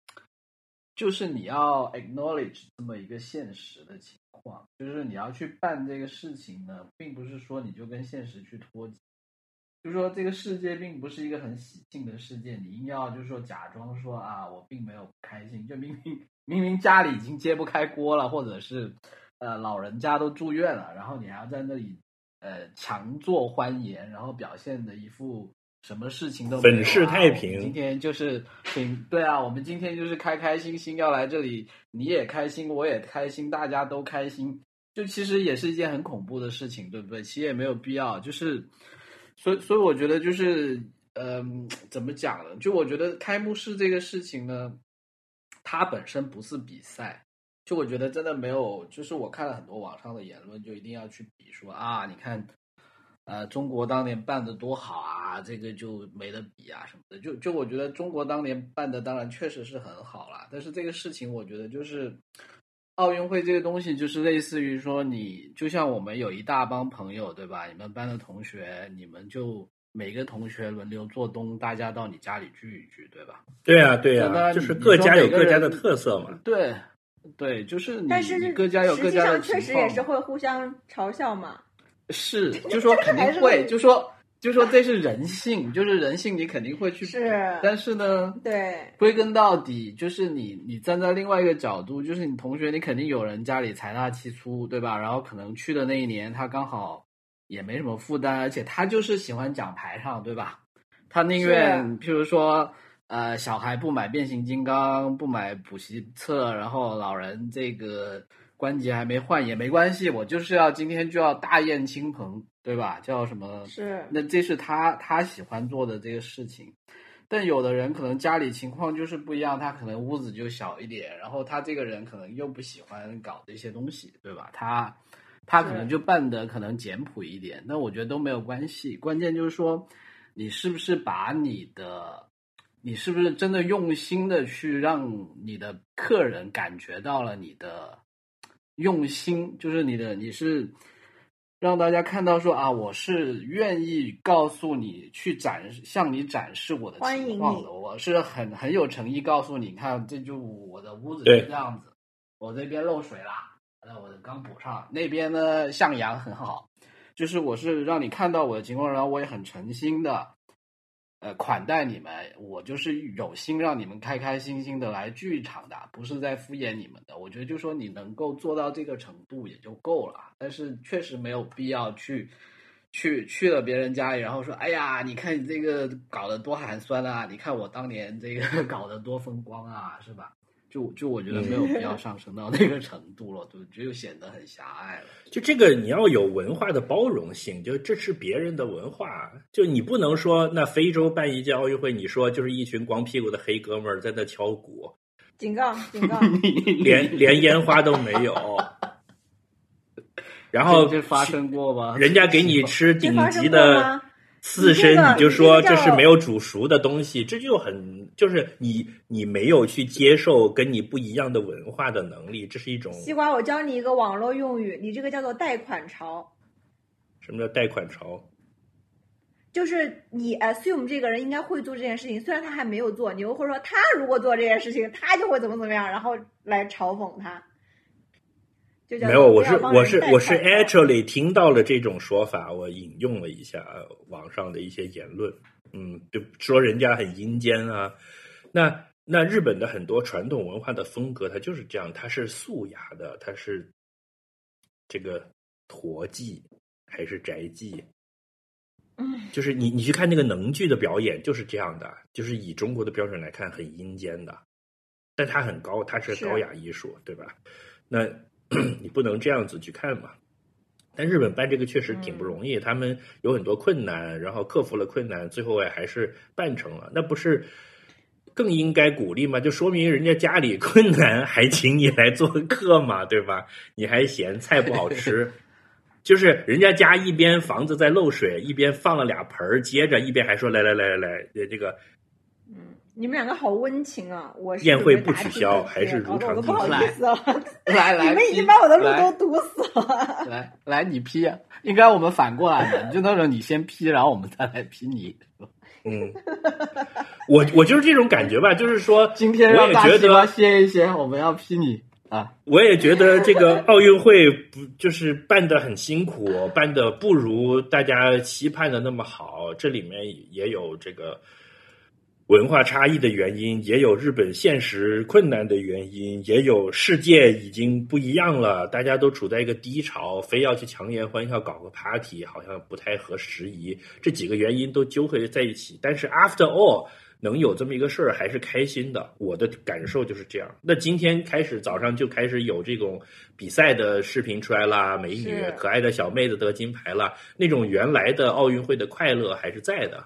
就是你要 acknowledge 这么一个现实的情况，就是你要去办这个事情呢，并不是说你就跟现实去脱节。就是说，这个世界并不是一个很喜庆的世界，你硬要就是说假装说啊，我并没有开心，就明明明明家里已经揭不开锅了，或者是呃老人家都住院了，然后你还要在那里呃强作欢颜，然后表现的一副什么事情都没有啊粉饰太平今天就是挺对啊，我们今天就是开开心心要来这里，你也开心，我也开心，大家都开心，就其实也是一件很恐怖的事情，对不对？其实也没有必要，就是。所以，所以我觉得就是，嗯、怎么讲呢？就我觉得开幕式这个事情呢，它本身不是比赛。就我觉得真的没有，就是我看了很多网上的言论，就一定要去比说啊，你看，呃，中国当年办的多好啊，这个就没得比啊什么的。就就我觉得中国当年办的当然确实是很好啦，但是这个事情我觉得就是奥运会这个东西，就是类似于说你就像我们有一大帮朋友对吧？你们班的同学，你们就每个同学轮流做东，大家到你家里聚一聚，对吧？对啊，对啊，就是各家有各家的特色嘛。对对，就是你但是各家有实际上各家的确实也是会互相嘲笑嘛。是，就说肯定会，就说就说这是人性，就是人性，你肯定会去是但是呢，对，归根到底，就是你你站在另外一个角度，就是你同学，你肯定有人家里财大气粗，对吧？然后可能去的那一年，他刚好也没什么负担，而且他就是喜欢讲排场，对吧？他宁愿譬如说，呃，小孩不买变形金刚，不买补习册，然后老人这个关节还没换也没关系，我就是要今天就要大宴亲朋，对吧？叫什么？是那这是他他喜欢做的这个事情。但有的人可能家里情况就是不一样，他可能屋子就小一点，然后他这个人可能又不喜欢搞这些东西，对吧？他他可能就办的可能简朴一点，那我觉得都没有关系。关键就是说，你是不是把你的，你是不是真的用心的去让你的客人感觉到了你的用心，就是你的你是让大家看到说啊，我是愿意告诉你去展，向你展示我的情况的，我是很很有诚意告诉你，看这就我的屋子是这样子，我这边漏水啦，那我刚补上，那边呢向阳很好，就是我是让你看到我的情况，然后我也很诚心的。呃，款待你们，我就是有心让你们开开心心的来剧场的，不是在敷衍你们的。我觉得就说你能够做到这个程度也就够了，但是确实没有必要去去去了别人家里，然后说，哎呀，你看你这个搞得多寒酸啊，你看我当年这个 [laughs] 搞得多风光啊，是吧？就就我觉得没有必要上升到那个程度了，就就显得很狭隘了。就这个你要有文化的包容性，就这是别人的文化，就你不能说那非洲办一届奥运会，你说就是一群光屁股的黑哥们儿在那敲鼓，警告 [laughs] 警告，连连烟花都没有，[laughs] 然后这这发生过吗？人家给你 [laughs] 吃顶级的吗刺身，你就说这是没有煮熟的东西，这就很就是你你没有去接受跟你不一样的文化的能力，这是一种西瓜，我教你一个网络用语，你这个叫做贷款潮，什么叫贷款潮？就是你 assume 这个人应该会做这件事情，虽然他还没有做，你又会说他如果做这件事情，他就会怎么怎么样，然后来嘲讽他。没有，我是我是我是 actually 听到了这种说法，我引用了一下网上的一些言论，嗯，就说人家很阴间啊。那那日本的很多传统文化的风格，它就是这样，它是素雅的，它是这个驼祭还是宅祭，嗯，就是你你去看那个能剧的表演，就是这样的，就是以中国的标准来看，很阴间的，但它很高，它是是高雅艺术，对吧？那 [clears throat] 你不能这样子去看嘛。但日本办这个确实挺不容易，他们有很多困难，然后克服了困难，最后也还是办成了。那不是更应该鼓励吗？就说明人家家里困难，还请你来做客嘛，对吧？你还嫌菜不好吃，就是人家家一边房子在漏水，一边放了俩盆儿，接着一边还说来来来来来，呃这个嗯，你们两个好温情啊！我是宴会不取消还是如搞得我都不好意思了。来 [laughs] 来，你们已经把我的路都堵死了。[laughs] 来来，你批啊！应该我们反过来的，就那种你先批，然后我们再来批你。[laughs] 嗯，我我就是这种感觉吧，就是说，今天我也觉让大西瓜得，歇一歇，我们要批你啊！我也觉得这个奥运会不就是办得很辛苦，办得不如大家期盼的那么好，这里面也有这个文化差异的原因，也有日本现实困难的原因，也有世界已经不一样了，大家都处在一个低潮，非要去强颜欢笑搞个 party，好像不太合时宜。这几个原因都纠合在一起，但是 after all。能有这么一个事儿还是开心的，我的感受就是这样。那今天开始早上就开始有这种比赛的视频出来啦，美女可爱的小妹子得金牌了，那种原来的奥运会的快乐还是在的。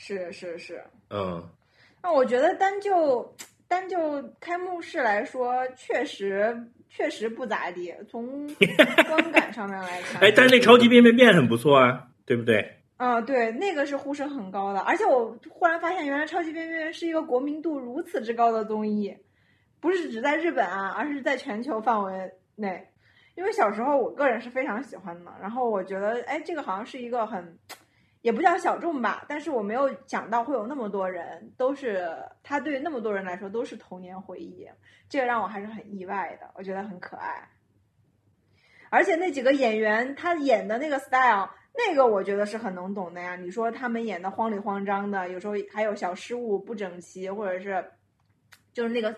是是是，嗯，那我觉得单就单就开幕式来说，确实确实不咋地。从 [laughs] 观感上面来看，哎，但是那超级变变变很不错啊，对不对？啊，对，那个是呼声很高的，而且我忽然发现，原来《超级变变变》是一个国民度如此之高的综艺，不是只在日本啊，而是在全球范围内。因为小时候我个人是非常喜欢的，然后我觉得，哎，这个好像是一个很，也不叫小众吧，但是我没有想到会有那么多人，都是他对那么多人来说都是童年回忆，这个让我还是很意外的，我觉得很可爱。而且那几个演员他演的那个 style，那个我觉得是很能懂的呀。你说他们演的慌里慌张的，有时候还有小失误、不整齐，或者是就是那个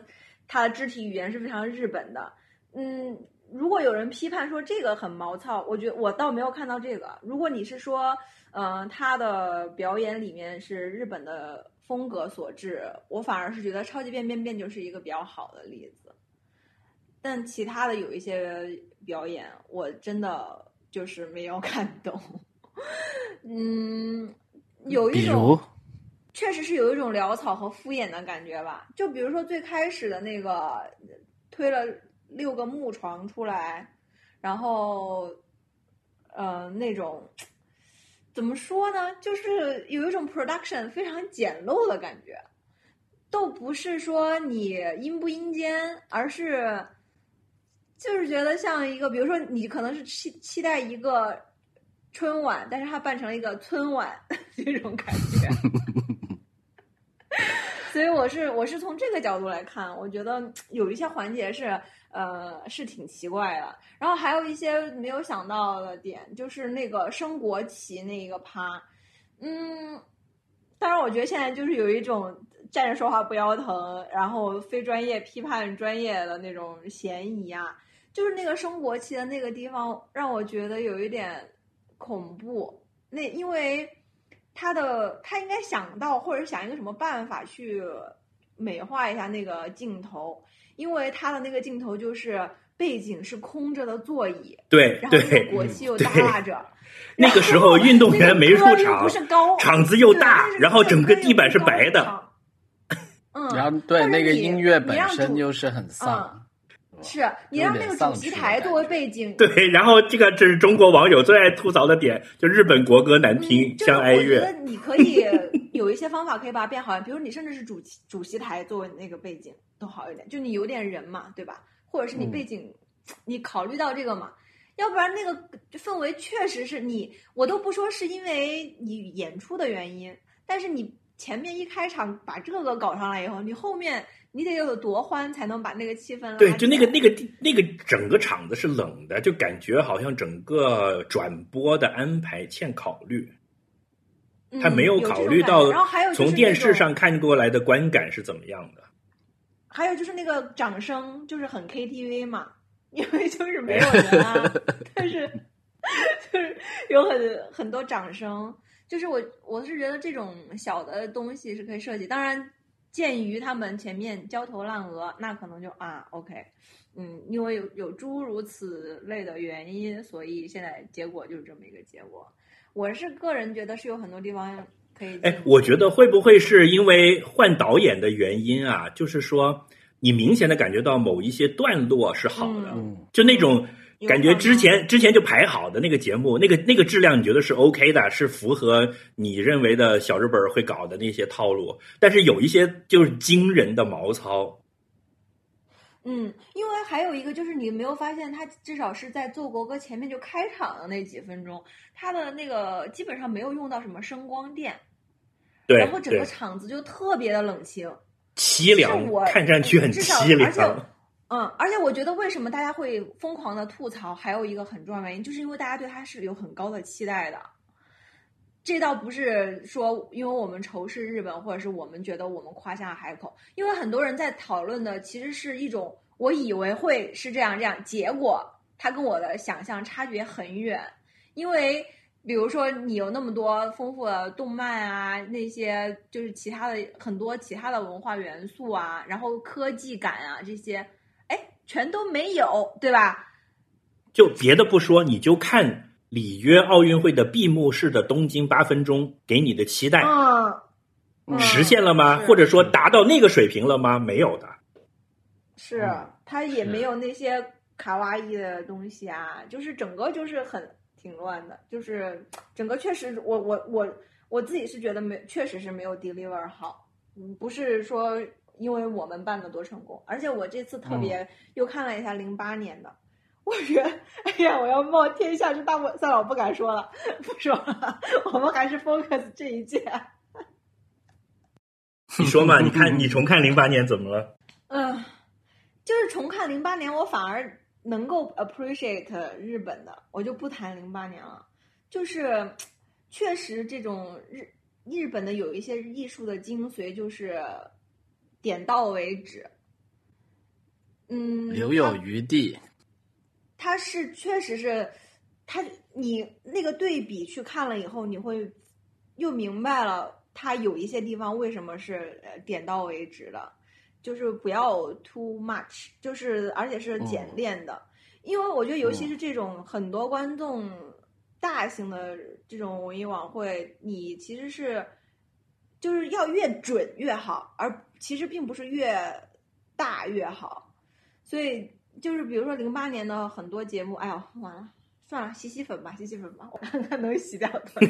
他的肢体语言是非常日本的。嗯，如果有人批判说这个很毛糙，我觉得我倒没有看到这个。如果你是说，嗯、他的表演里面是日本的风格所致，我反而是觉得《超级变变变》就是一个比较好的例子。但其他的有一些表演，我真的就是没有 [laughs] 看懂。嗯，有一种确实是有一种潦草和敷衍的感觉吧。就比如说最开始的那个推了六个木床出来，然后呃那种怎么说呢，就是有一种 production 非常简陋的感觉。都不是说你阴不阴间，而是就是觉得像一个，比如说你可能是期期待一个春晚，但是它办成了一个春晚 [laughs] 这种感觉。[laughs] 所以我是我是从这个角度来看，我觉得有一些环节是呃是挺奇怪的，然后还有一些没有想到的点，就是那个升国旗那一个趴，嗯，当然我觉得现在就是有一种站着说话不腰疼，然后非专业批判专业的那种嫌疑啊，就是那个升国旗的那个地方让我觉得有一点恐怖，那因为。他的他应该想到或者想一个什么办法去美化一下那个镜头，因为他的那个镜头就是背景是空着的座椅，对然后那个对，国旗又对耷拉着。那个时候运动员没入场不是高，场子又大然后整个地板是白的。嗯，然后对那个音乐本身就是很丧，是你让那个主席台作为背景，对，[laughs] 然后这个这是中国网友最爱吐槽的点，就日本国歌难听，嗯，就是像哀我觉得乐。你可以 [laughs] 有一些方法可以把它变好，比如你甚至是主席主席台作为那个背景都好一点，就你有点人嘛，对吧？或者是你嗯背景，你考虑到这个嘛，要不然那个氛围确实是你，我都不说是因为你演出的原因，但是你前面一开场把这个搞上来以后，你后面你得有多欢才能把那个气氛拉对，就那个那个地那个整个场子是冷的，就感觉好像整个转播的安排欠考虑，他嗯没有考虑到然后还有从电视上看过来的观感是怎么样的。还有就是那个掌声，就是很 KTV 嘛，因为就是没有人啊，[laughs] 但是 [laughs] 就是有很很多掌声，就是我我是觉得这种小的东西是可以设计，当然鉴于他们前面焦头烂额，那可能就啊 OK，嗯，因为有有诸如此类的原因，所以现在结果就是这么一个结果。我是个人觉得是有很多地方可以哎，我觉得会不会是因为换导演的原因啊？就是说，你明显的感觉到某一些段落是好的，嗯就那种有感觉之前之前就排好的那个节目，那个那个质量，你觉得是 OK 的，是符合你认为的小日本会搞的那些套路。但是有一些就是惊人的毛糙，嗯，因为还有一个就是你没有发现，他至少是在做国歌前面就开场的那几分钟，他的那个基本上没有用到什么声光电，对然后整个，场子就特别的冷清。凄凉，看上去很凄而且凉。嗯，而且我觉得为什么大家会疯狂的吐槽，还有一个很重要原因，就是因为大家对他是有很高的期待的。这倒不是说因为我们仇视日本，或者是我们觉得我们夸下海口，因为很多人在讨论的其实是一种我以为会是这样这样，结果它跟我的想象差距很远。因为比如说你有那么多丰富的动漫啊，那些就是其他的很多其他的文化元素啊，然后科技感啊这些，全都没有，对吧？就别的不说，你就看里约奥运会的闭幕式的东京八分钟给你的期待嗯，嗯实现了吗？是或者说达到那个水平了吗？没有的。是嗯它也没有那些卡哇伊的东西啊，就是整个就是很挺乱的，就是整个确实我我我我自己是觉得没确实是没有 deliver 好，嗯，不是说因为我们办的多成功，而且我这次特别又看了一下零八年的。我觉得，哎呀，我要冒天下之大不算了，我不敢说了，不说了，我们还是 focus 这一届。[laughs] 你说嘛？你看 [laughs] 你重看零八年怎么了？嗯，就是重看零八年，我反而能够 appreciate 日本的，我就不谈零八年了。就是确实这种日日本的有一些艺术的精髓，就是点到为止。嗯，留有余地。它是确实是，它你那个对比去看了以后，你会又明白了它有一些地方为什么是呃点到为止的，就是不要 too much，就是而且是简嗯练的，因为我觉得尤其嗯是这种很多观众大型的这种文艺晚会，你其实是就是要越准越好，而其实并不是越大越好，所以。就是比如说零八年的很多节目，哎呦，完了，算了，洗洗粉吧，洗洗粉吧，我看看能洗掉多少。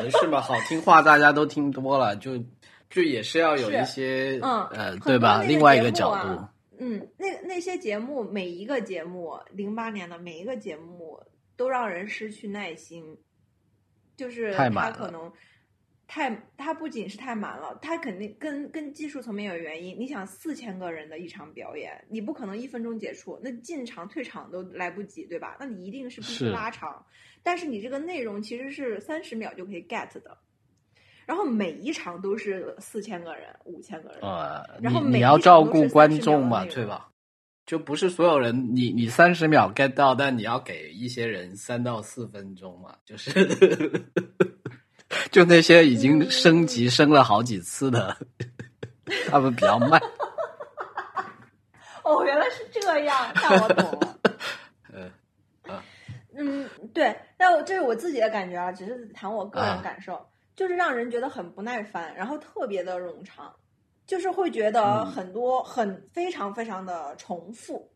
[laughs] 没事嘛，好听话大家都听多了，就就也是要有一些嗯呃，对吧？另外一个角度，啊嗯，那那些节目，每一个节目，零八年的每一个节目都让人失去耐心，就是它太满了可能太，它不仅是太满了，它肯定跟跟技术层面有原因。你想，四千个人的一场表演，你不可能一分钟结束，那进场退场都来不及，对吧？那你一定是必须拉长，但是你这个内容其实是三十秒就可以 get 的。然后每一场都是四千个人、五千个人，呃，然后你要照顾观众嘛，对吧？就不是所有人，你你三十秒 get 到，但你要给一些人三到四分钟嘛，就是就那些已经升级升了好几次的，他们比较慢。哦，原来是这样，那我懂了。呃，嗯，对，但我这是我自己的感觉啊，只是谈我个人啊感受，就是让人觉得很不耐烦，然后特别的冗长，就是会觉得嗯很多、很非常非常的重复。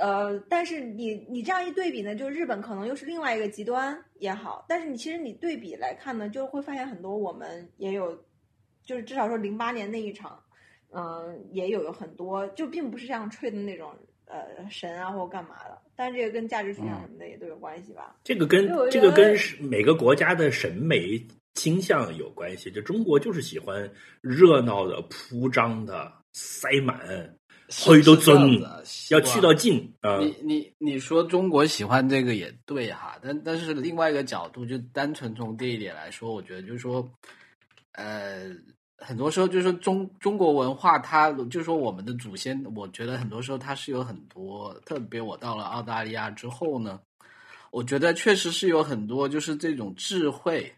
呃，但是你你这样一对比呢，就日本可能又是另外一个极端也好，但是你其实你对比来看呢，就会发现很多我们也有，就是至少说零八年那一场，嗯、也有有很多，就并不是这样吹的那种呃神啊或干嘛的，但是这个跟价值取向嗯什么的也都有关系吧。这个跟这个跟是每个国家的审美倾向有关系。就中国就是喜欢热闹的、铺张的、塞满，去到是这样盡子啊要去到尽啊。你你你说中国喜欢这个也对哈，但但是另外一个角度，就单纯从这一点来说，我觉得就是说，呃，很多时候就是中中国文化它，就是说我们的祖先，我觉得很多时候它是有很多，特别我到了澳大利亚之后呢，我觉得确实是有很多就是这种智慧，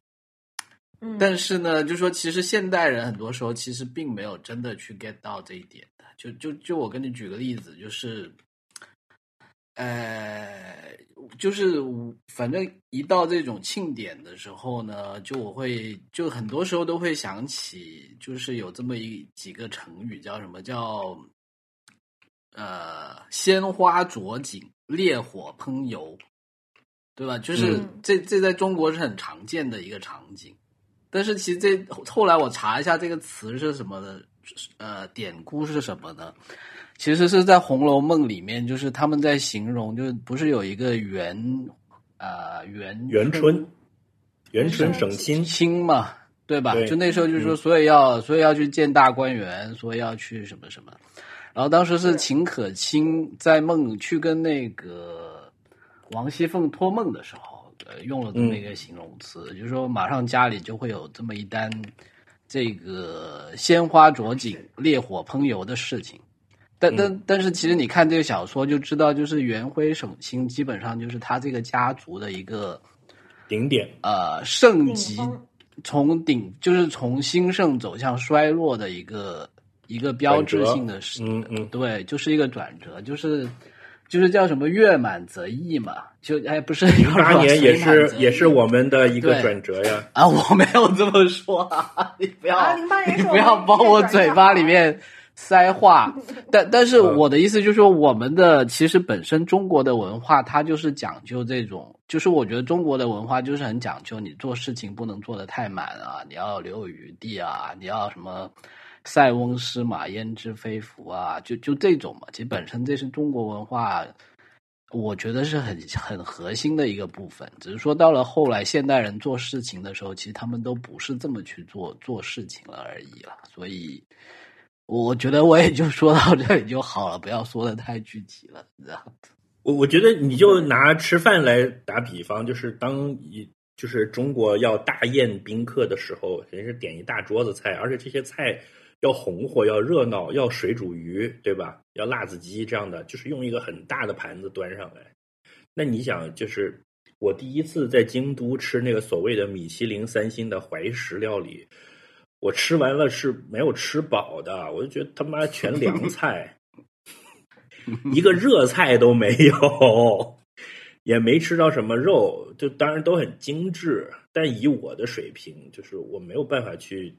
嗯，但是呢，就说其实现代人很多时候其实并没有真的去 get 到这一点的。就就就我跟你举个例子，就是，呃，就是反正一到这种庆典的时候呢，就我会就很多时候都会想起，就是有这么一几个成语，叫什么叫呃鲜花着锦、烈火烹油，对吧？就是嗯这这在中国是很常见的一个场景。但是其实这后来我查一下这个词是什么的，呃，典故是什么呢？其实是在《红楼梦》里面，就是他们在形容，就是不是有一个元呃元元春，元春省亲，亲嘛，对吧？对就那时候就是说，嗯所以要、所以要去见大观园，所以要去什么什么。然后当时是是秦可卿在梦去跟那个王熙凤托梦的时候，呃，用了这么一个形容词，就是说马上家里就会有这么一单这个鲜花着锦、烈火烹油的事情。但但但是，其实你看这个小说就知道，就是元辉省亲基本上就是他这个家族的一个顶点。呃盛极从顶就是从兴盛走向衰落的一个一个标志性的事，嗯嗯。对，就是一个转折，就是就是叫什么月满则溢嘛，就哎不是零八年也是也是我我们的一个转折呀。啊，我没有这么说啊，你不要、啊08年是你不要往们一个转折我嘴巴里面塞话。[laughs] 但但是嗯我的意思就是说，我们的其实本身中国的文化，它就是讲究这种，就是我觉得中国的文化就是很讲究，你做事情不能做的太满啊，你要留有余地啊，你要什么。塞翁失马，焉知非福啊！就就这种嘛，其实本身这是中国文化，我觉得是很很核心的一个部分。只是说到了后来，现代人做事情的时候，其实他们都不是这么去做做事情了而已了。所以，我觉得我也就说到这里就好了，不要说的太具体了，你知道。我我觉得你就拿吃饭来打比方，就是当一就是中国要大宴宾客的时候，人是点一大桌子菜，而且这些菜要红火、要热闹、要水煮鱼，对吧？要辣子鸡这样的，就是用一个很大的盘子端上来。那你想，就是我第一次在京都吃那个所谓的米其林三星的怀石料理，我吃完了是没有吃饱的，我就觉得他妈全凉 [laughs] 菜。一个热菜都没有，也没吃到什么肉，就当然都很精致，但以我的水平，就是我没有办法去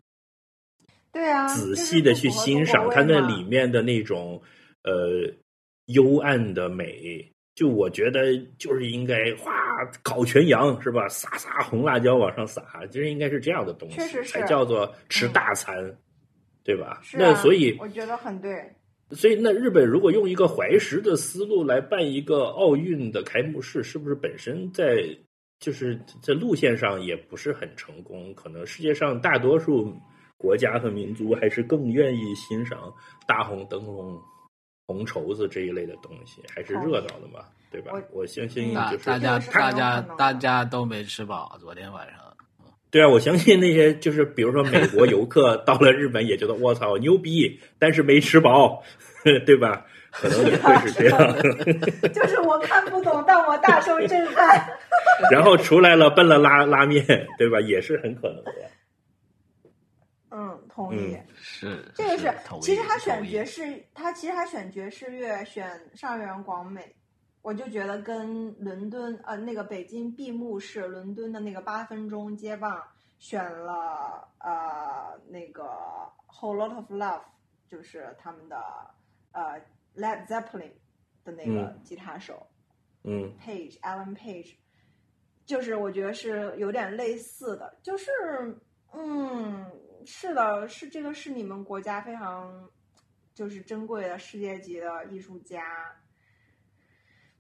对啊，仔细的去欣赏它那里面的那种呃幽暗的美。就我觉得就是应该哗烤全羊是吧？撒撒红辣椒往上撒，就是应该是这样的东西确实是才叫做吃大餐，对吧？是啊那所以我觉得很对。所以，那日本如果用一个怀石的思路来办一个奥运的开幕式，是不是本身在就是在路线上也不是很成功？可能世界上大多数国家和民族还是更愿意欣赏大红灯笼、红绸子这一类的东西，还是热闹的嘛，对吧？我我相信大就是大家大家大家都没吃饱，昨天晚上。对啊，我相信那些就是比如说美国游客 [laughs] 到了日本也觉得我操牛逼，但是没吃饱，对吧？可能也会是这样。[laughs] [laughs] 就是我看不懂，但我大受震撼。然后出来了奔了拉拉面，对吧？也是很可能的。嗯，同意。嗯是，这个是，其实他选爵士，他其实他选爵士乐，选上元广美，我就觉得跟伦敦呃那个北京闭幕式，伦敦的那个八分钟接棒选了呃那个 Whole Lot of Love，就是他们的呃 Led Zeppelin 的那个嗯吉他手、嗯 Page Alan Page，就是我觉得是有点类似的，就是嗯，是的，是这个是你们国家非常就是珍贵的世界级的艺术家。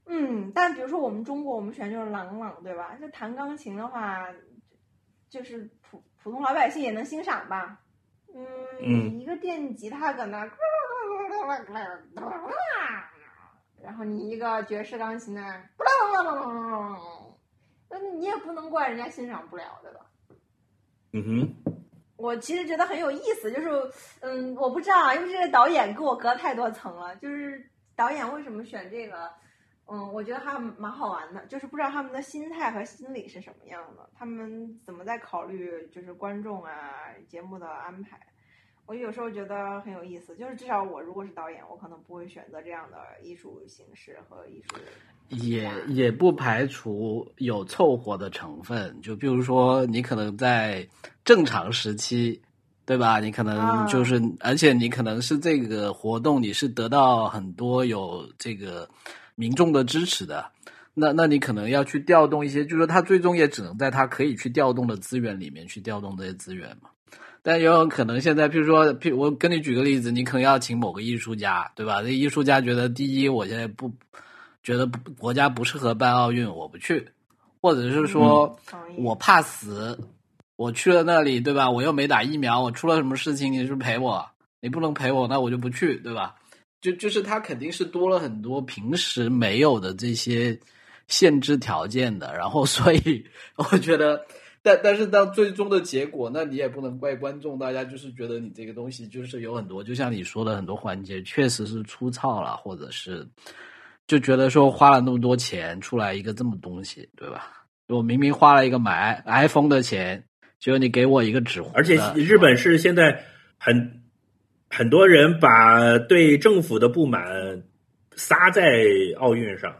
嗯，但比如说我们中国，我们选就是郎朗，对吧？就弹钢琴的话，就是普普通老百姓也能欣赏吧。嗯，嗯你一个电吉他搁那儿，[laughs] 然后你一个爵士钢琴那儿，[laughs] 那你也不能怪人家欣赏不了，对吧？嗯哼，我其实觉得很有意思，就是嗯，我不知道啊，因为这个导演跟我隔太多层了。就是导演为什么选这个？嗯，我觉得还蛮好玩的，就是不知道他们的心态和心理是什么样的，他们怎么在考虑就是观众啊节目的安排。我有时候觉得很有意思，就是至少我如果是导演，我可能不会选择这样的艺术形式和艺术。也也不排除有凑合的成分，就比如说你可能在正常时期，对吧？你可能就是，而且你可能是这个活动，你是得到很多有这个民众的支持的。那那你可能要去调动一些，就是说他最终也只能在他可以去调动的资源里面去调动这些资源嘛。但也有可能现在，譬如说，譬如我跟你举个例子，你可能要请某个艺术家，对吧？那艺术家觉得，第一，我现在不觉得不国家不适合办奥运，我不去，或者是说、我怕死，我去了那里，对吧？我又没打疫苗，我出了什么事情，你是陪我，你不能陪我，那我就不去，对吧？就就是他肯定是多了很多平时没有的这些限制条件的，然后所以 [laughs] 我觉得。但但是到最终的结果，那你也不能怪观众，大家就是觉得你这个东西就是有很多，就像你说的很多环节确实是粗糙了，或者是就觉得说花了那么多钱出来一个这么东西，对吧？我明明花了一个买 iPhone 的钱，结果你给我一个纸糊，而且日本是现在很很多人把对政府的不满撒在奥运上，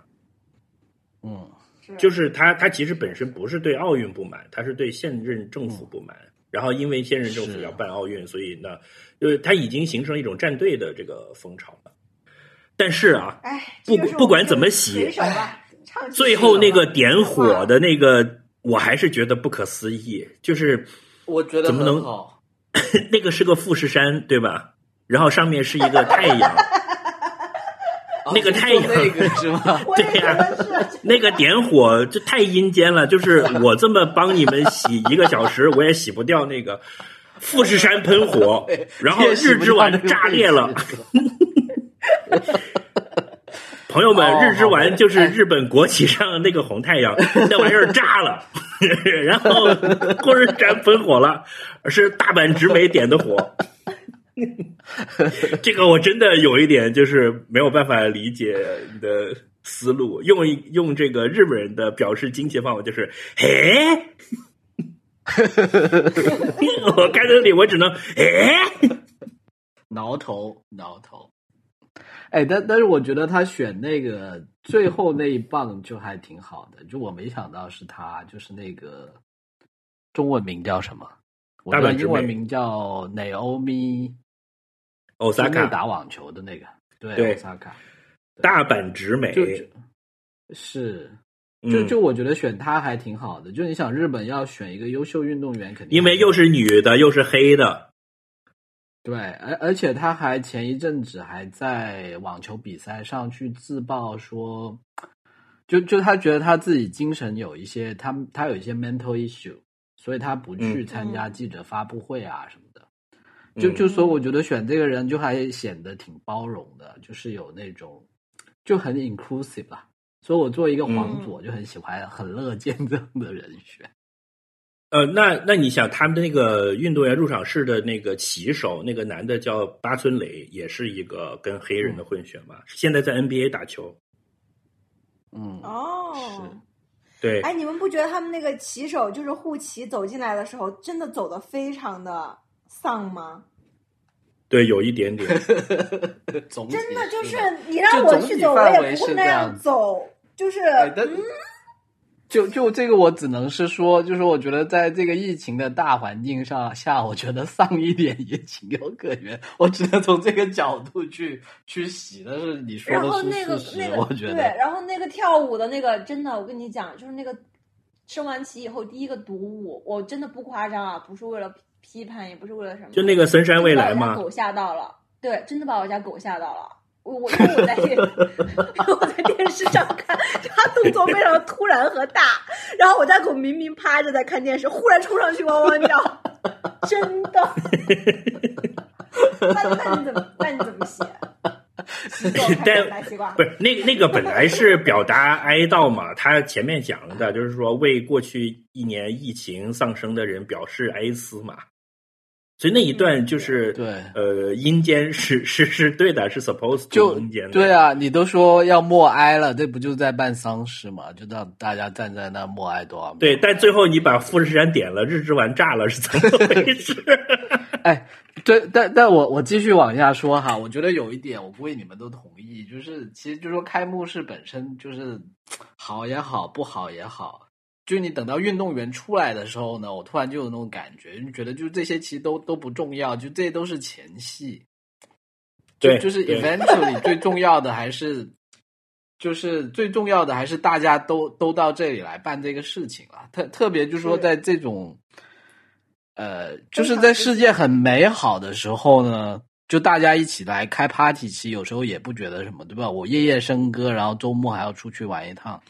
嗯。就是他，他其实本身不是对奥运不满，他是对现任政府不满。然后因为现任政府要办奥运，所以呢，就是他已经形成一种站队的这个风潮了。但是啊，不不管怎么洗，最后那个点火的那个，我还是觉得不可思议。就是我觉得怎么能 [laughs] 那个是个富士山对吧？然后上面是一个太阳。[laughs] 那个太阳，那个是吗？[laughs] 对呀、啊，[laughs] 那个点火这太阴间了。就是我这么帮你们洗一个小时，我也洗不掉那个富士山喷火，[laughs] 然后日之丸炸裂了。朋友们，日之丸就是日本国旗上那个红太阳，那玩意儿炸了，然后富士山喷火了，是大阪直美点的火。[laughs] 这个我真的有一点就是没有办法理解你的思路，用用这个日本人的表示惊奇方法就是，嘿，[laughs] 我看这里我只能，哎，挠头挠头。哎，但但是我觉得他选那个最后那一棒就还挺好的，就我没想到是他，就是那个中文名叫什么？我的英文名叫 Naomi。奥萨卡打网球的那个，对，对，奥萨卡，大阪直美是，就就我觉得选她还挺好的。就你想，日本要选一个优秀运动员，肯定因为又是女的，又是黑的，对，而而且她还前一阵子还在网球比赛上去自曝说，就就她觉得她自己精神有一些，她她有一些 mental issue，所以她不去参加记者发布会啊什么。就就说，我觉得选这个人就还显得挺包容的，就是有那种就很 inclusive 吧。所以我作为一个黄左，就很喜欢、很乐见这样的人选。呃，那那你想，他们的那个运动员入场式的那个旗手，那个男的叫巴村磊，也是一个跟黑人的混血嘛？嗯、现在在 NBA 打球。嗯，哦，是。对，哎，你们不觉得他们那个旗手就是护旗走进来的时候，真的走的非常的？丧吗？对，有一点点。[laughs] 真的就是你让我去走，我也不会那样走。就是，嗯，就就这个，我只能是说，就是我觉得在这个疫情的大环境上下，我觉得丧一点也情有可原。我只能从这个角度去去洗。但是你说的是事实，那个、我觉得。对，然后那个跳舞的那个，真的，我跟你讲，就是那个升完旗以后第一个独舞，我真的不夸张啊，不是为了。批判也不是为了什么，就那个森山未来嘛，狗吓到了，对，真的把我家狗吓到了。我我因为我在电 [laughs] 我在电视上看，他动作非常突然和大，然后我家狗明明趴着在看电视，忽然冲上去汪汪叫，[laughs] 真的。那那你怎么那你怎么写？但不是那那个本来是表达哀悼嘛，他前面讲的就是说为过去一年疫情丧生的人表示哀思嘛。所以那一段就是对，呃，阴间是是是对的，是 supposed 就阴间的。对啊，你都说要默哀了，这不就在办丧事嘛？就让大家站在那默哀多少秒？对，但最后你把富士山点了，日之丸炸了，是怎么回事？[laughs] [laughs] 哎，对，但但我我继续往下说哈，我觉得有一点我估计你们都同意，就是其实就说开幕式本身就是好也好，不好也好。就你等到运动员出来的时候呢，我突然就有那种感觉，就觉得就这些其实都都不重要，就这些都是前戏。就对就是 eventually 最重要的还是，就是最重要的还是大家都都到这里来办这个事情了。特特别就是说，在这种，呃，就是在世界很美好的时候呢，就大家一起来开 party，其实有时候也不觉得什么，对吧？我夜夜笙歌，然后周末还要出去玩一趟，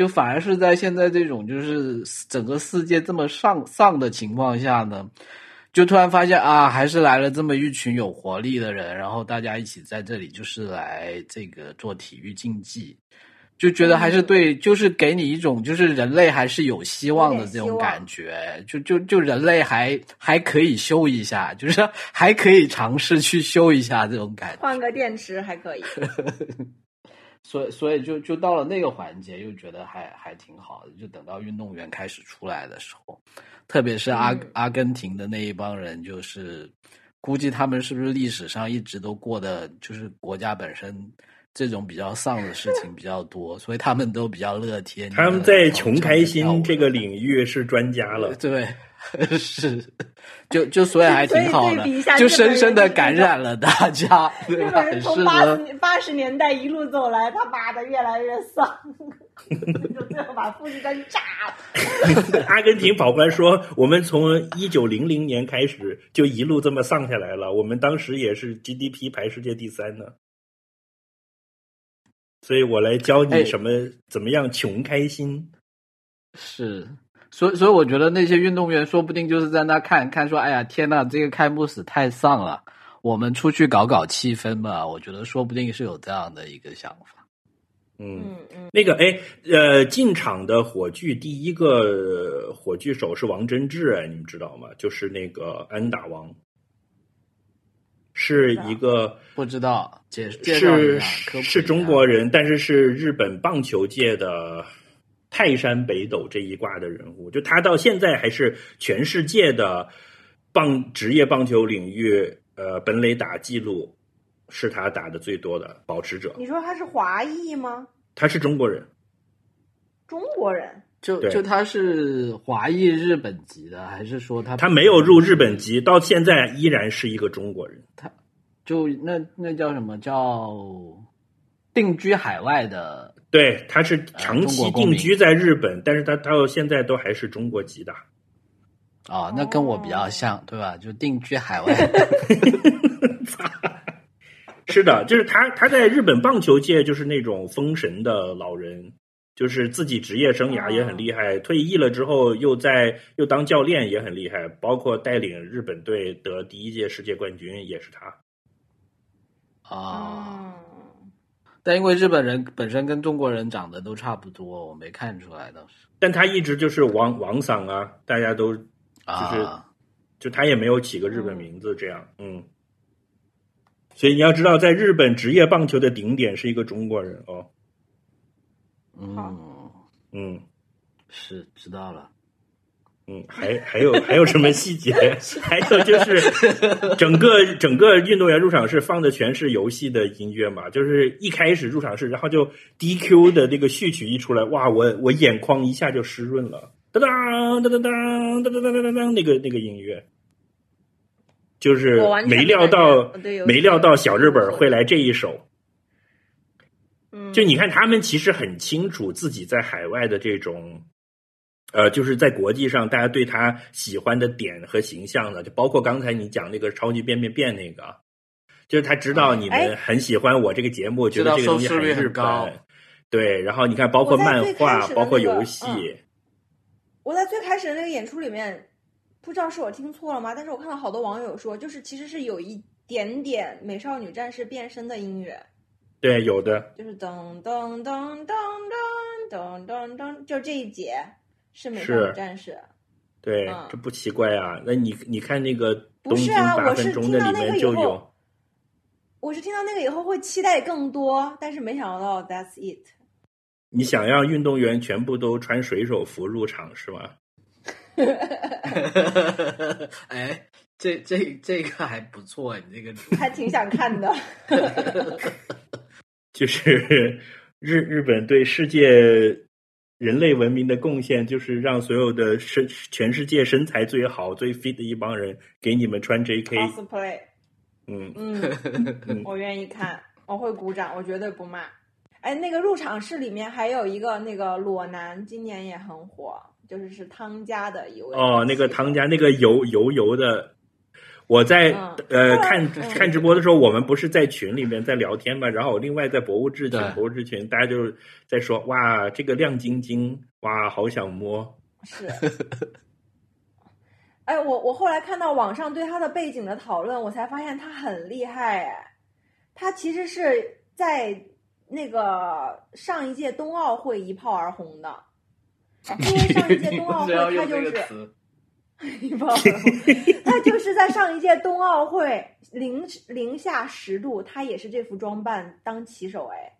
就反而是在现在这种就是整个世界这么丧丧的情况下呢，就突然发现啊，还是来了这么一群有活力的人，然后大家一起在这里就是来这个做体育竞技，就觉得还是对，就是给你一种就是人类还是有希望的这种感觉，就就就人类还还可以修一下，就是还可以尝试去修一下这种感觉。换个电池还可以。[laughs] 所以，所以就就到了那个环节，又觉得还还挺好的。就等到运动员开始出来的时候，特别是阿、嗯阿根廷的那一帮人，就是估计他们是不是历史上一直都过的，就是国家本身这种比较丧的事情比较多，所以他们都比较乐天。他们在穷开心这个领域是专家了。[laughs] 对，[laughs] 是，就就所以还挺好的所以对比一下，就深深的感染了大家，[laughs] 对日吧？本人从八十八十年代一路走来，他妈的越来越丧，就最后把富士山炸了。阿根廷跑官说：“我们从一九零零年开始就一路这么丧下来了，我们当时也是 GDP 排世界第三呢。”所以我来教你哎什么、怎么样穷开心。是，所以所以我觉得那些运动员说不定就是在那看看说，哎呀天呐，这个开幕式太丧了，我们出去搞搞气氛吧。我觉得说不定是有这样的一个想法。嗯，嗯嗯，那个哎，呃，进场的火炬第一个火炬手是王贞治，哎，你们知道吗？就是那个安打王，是一个不知道介介绍一是是中国人，但是是日本棒球界的泰山北斗这一挂的人物。就他到现在还是全世界的棒职业棒球领域，呃，本垒打记录是他打的最多的保持者。你说他是华裔吗？他是中国人，中国人？对就就他是华裔日本籍的，还是说他他没有入日本籍，到现在依然是一个中国人。他就那那叫什么叫定居海外的？对，他是长期定居在日本，但是他到现在都还是中国籍的。哦，那跟我比较像，对吧？就定居海外。[laughs] 是的，就是他，他在日本棒球界就是那种封神的老人，就是自己职业生涯也很厉害，退役了之后又在又当教练也很厉害，包括带领日本队得第一届世界冠军也是他。啊、嗯，但因为日本人本身跟中国人长得都差不多，我没看出来当时。但他一直就是王王桑啊，大家都啊，就他也没有起个日本名字这样，嗯。所以你要知道，在日本职业棒球的顶点是一个中国人哦，嗯，嗯是知道了。嗯，还还有还有什么细节？[laughs] 还有就是整个整个运动员入场式放的全是游戏的音乐嘛，就是一开始入场式，然后就 DQ 的那个序曲一出来，哇，我我眼眶一下就湿润了，当当当当当当当当当当，那个那个音乐。就是没料到没料到小日本会来这一手，嗯就你看他们其实很清楚自己在海外的这种，呃，就是在国际上大家对他喜欢的点和形象呢，就包括刚才你讲那个超级变变变那个，就是他知道你们哎很喜欢我这个节目，觉得这个东西收视率日高本，对，然后你看包括漫画包括游戏，嗯我在最开始的那个演出里面，不知道是我听错了吗？但是我看到好多网友说，就是其实是有一点点美少女战士变身的音乐，对，有的，就是噔噔噔噔噔噔噔噔，就这一节是美少女战士。对，嗯这不奇怪啊。那你你看那个不东京是啊，八我是分钟的里听到那个以面就有后，，我是听到那个以后会期待更多，但是没想到 That's it。你想让运动员全部都穿水手服入场是吗？[laughs] 哎，这这这个还不错，你这个还挺想看的。[laughs] 就是 [laughs] 日日本对世界人类文明的贡献就是让所有的身全世界身材最好、最 fit 的一帮人给你们穿 JK。cosplay，嗯，[laughs] 嗯，我愿意看，我会鼓掌，我绝对不骂。哎，那个入场式里面还有一个那个裸男，今年也很火，就是是汤家的一位哦，那个汤家那个油油油的，我在、嗯。呃看嗯。看直播的时候，我们不是在群里面在聊天嘛，然后我另外在博物志群博物志群，大家就是在说哇，这个亮晶晶，哇，好想摸。是。[laughs] 哎，我我后来看到网上对他的背景的讨论，我才发现他很厉害。哎，他其实是在那个上一届冬奥会一炮而红的，[laughs] 因为上一届冬奥会他就是 [laughs] [laughs] 他就是在上一届冬奥会零零下十度，他也是这副装扮当骑手哎，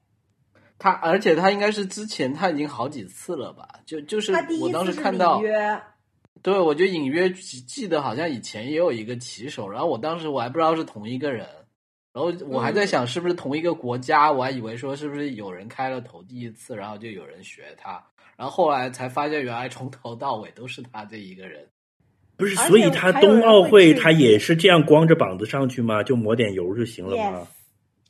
他而且他应该是之前他已经好几次了吧？就就是我当时看到，约，对我就隐约记记得好像以前也有一个骑手，然后我当时我还不知道是同一个人，然后我还在想是不是同一个国家，我还以为说是不是有人开了头第一次，然后就有人学他，然后后来才发现原来从头到尾都是他这一个人。不是，所以他冬奥会他也是这样光着膀子上去吗？就抹点油就行了吗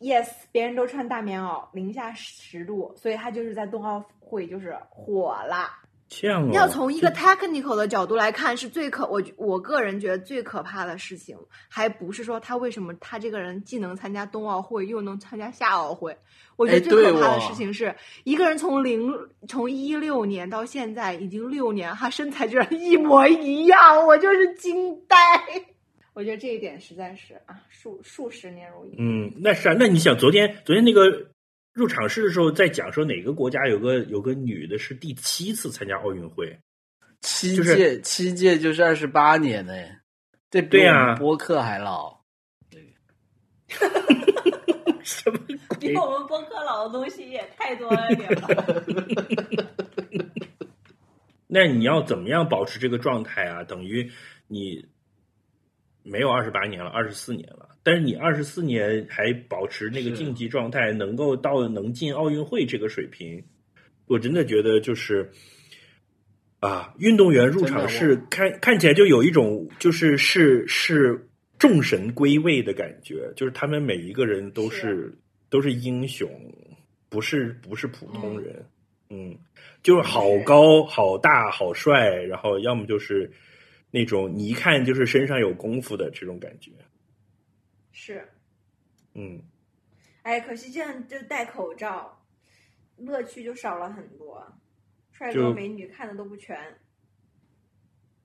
Yes，yes，别人都穿大棉袄，零下十度，所以他就是在冬奥会就是火了。要从一个 technical 的角度来看，是最可我我个人觉得最可怕的事情，还不是说他为什么他这个人既能参加冬奥会又能参加夏奥会。我觉得哎最可怕的事情是，一个人从零从一六年到现在已经六年，他身材居然一模一样，我就是惊呆。我觉得这一点实在是啊，数数十年如一。嗯，那是啊，那你想昨天昨天那个入场式的时候在讲说哪个国家有个有个女的是第七次参加奥运会，七就是届七届就是二十八年呢，这比对呀我们播客还老。[laughs] [laughs] 什么鬼？比我们播客老的东西也太多了点吧？[laughs] 那你要怎么样保持这个状态啊？等于你没有二十八年了，二十四年了，但是你二十四年还保持那个竞技状态，能够到能进奥运会这个水平，我真的觉得就是啊，运动员入场真式看看起来就有一种就是是是众神归位的感觉，就是他们每一个人都是是。都是英雄，不是不是普通人，嗯，就是好高、好大、好帅，然后要么就是那种你一看就是身上有功夫的这种感觉，是，嗯，哎，可惜这样就戴口罩，乐趣就少了很多，帅哥美女看的都不全。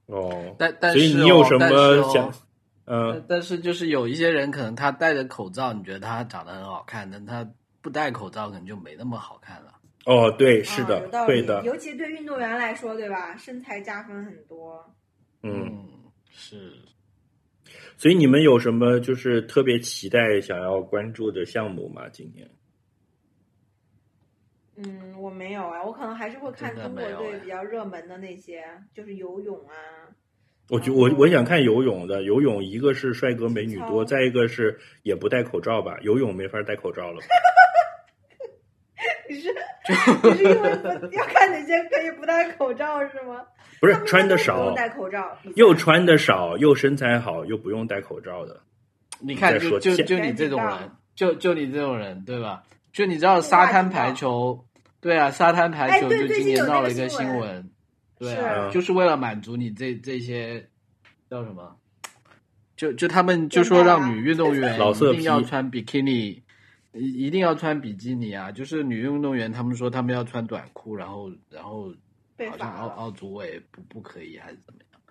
哦，但但所以是你有什么想？嗯、但但是就是有一些人可能他戴着口罩，你觉得他长得很好看，但他不戴口罩可能就没那么好看了。哦，对，是的啊有，道理会的，尤其对运动员来说，对吧？身材加分很多。嗯，是。所以你们有什么就是特别期待想要关注的项目吗？今年？嗯，我没有啊，我可能还是会看中国队比较热门的那些，就是游泳啊。我觉我哦我想看游泳的，游泳一个是帅哥美女多，再一个是也不戴口罩吧，游泳没法戴口罩了。[laughs] 你是你是因为不要看哪些可以不戴口罩是吗？不是穿的少，戴口罩，又穿的少，又身材好，又不用戴口罩的。你看，就就就你这种人就就你这种人，对吧？就你知道沙滩排球，对啊，沙滩排球就今年闹了一个新闻新闻，对啊，就是为了满足你这这些叫什么？就就他们就说让女运动员老色一定要批穿比基尼，一一定要穿比基尼啊！就是女运动员，他们说他们要穿短裤，然后然后好像。奥奥组委不不可以还是怎么样？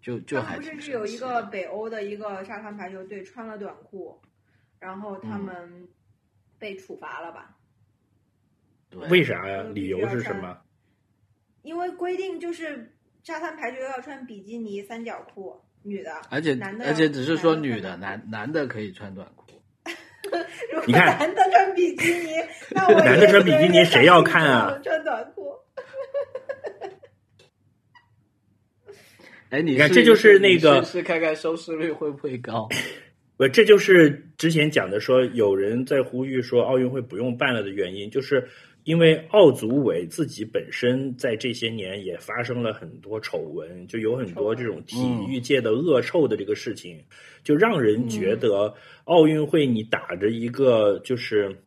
就就还是是有一个北欧的一个沙滩排球队穿了短裤，然后他嗯们被处罚了吧？对为啥呀？嗯理由是什么？因为规定就是沙滩排球要穿比基尼三角裤，女的，而且男的而且只是说女的，男男的可以穿短裤。[laughs] 如果你看男的穿比基尼，那 [laughs] 我男的穿比基尼谁要看啊穿短裤。哎，你你看这就是那个试试看看收视率会不会高？[laughs] 不，这就是之前讲的说，有人在呼吁说奥运会不用办了的原因，就是因为奥组委自己本身在这些年也发生了很多丑闻，就有很多这种体育界的恶臭的这个事情，就让人觉得奥运会你打着一个就是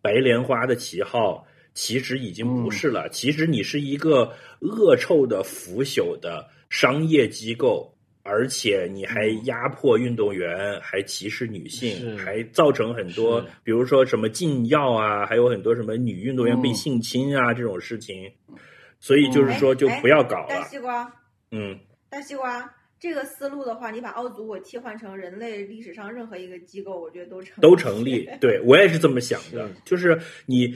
白莲花的旗号，其实已经不是了，其实你是一个恶臭的腐朽的商业机构。而且你还压迫运动员，还歧视女性，还造成很多，比如说什么禁药啊，还有很多什么女运动员被性侵啊、这种事情。所以就是说，就不要搞了大。西瓜，嗯，大西瓜，这个思路的话，你把奥组委替换成人类历史上任何一个机构，我觉得都成都成立。[laughs] 对我也是这么想的，[laughs] 就是你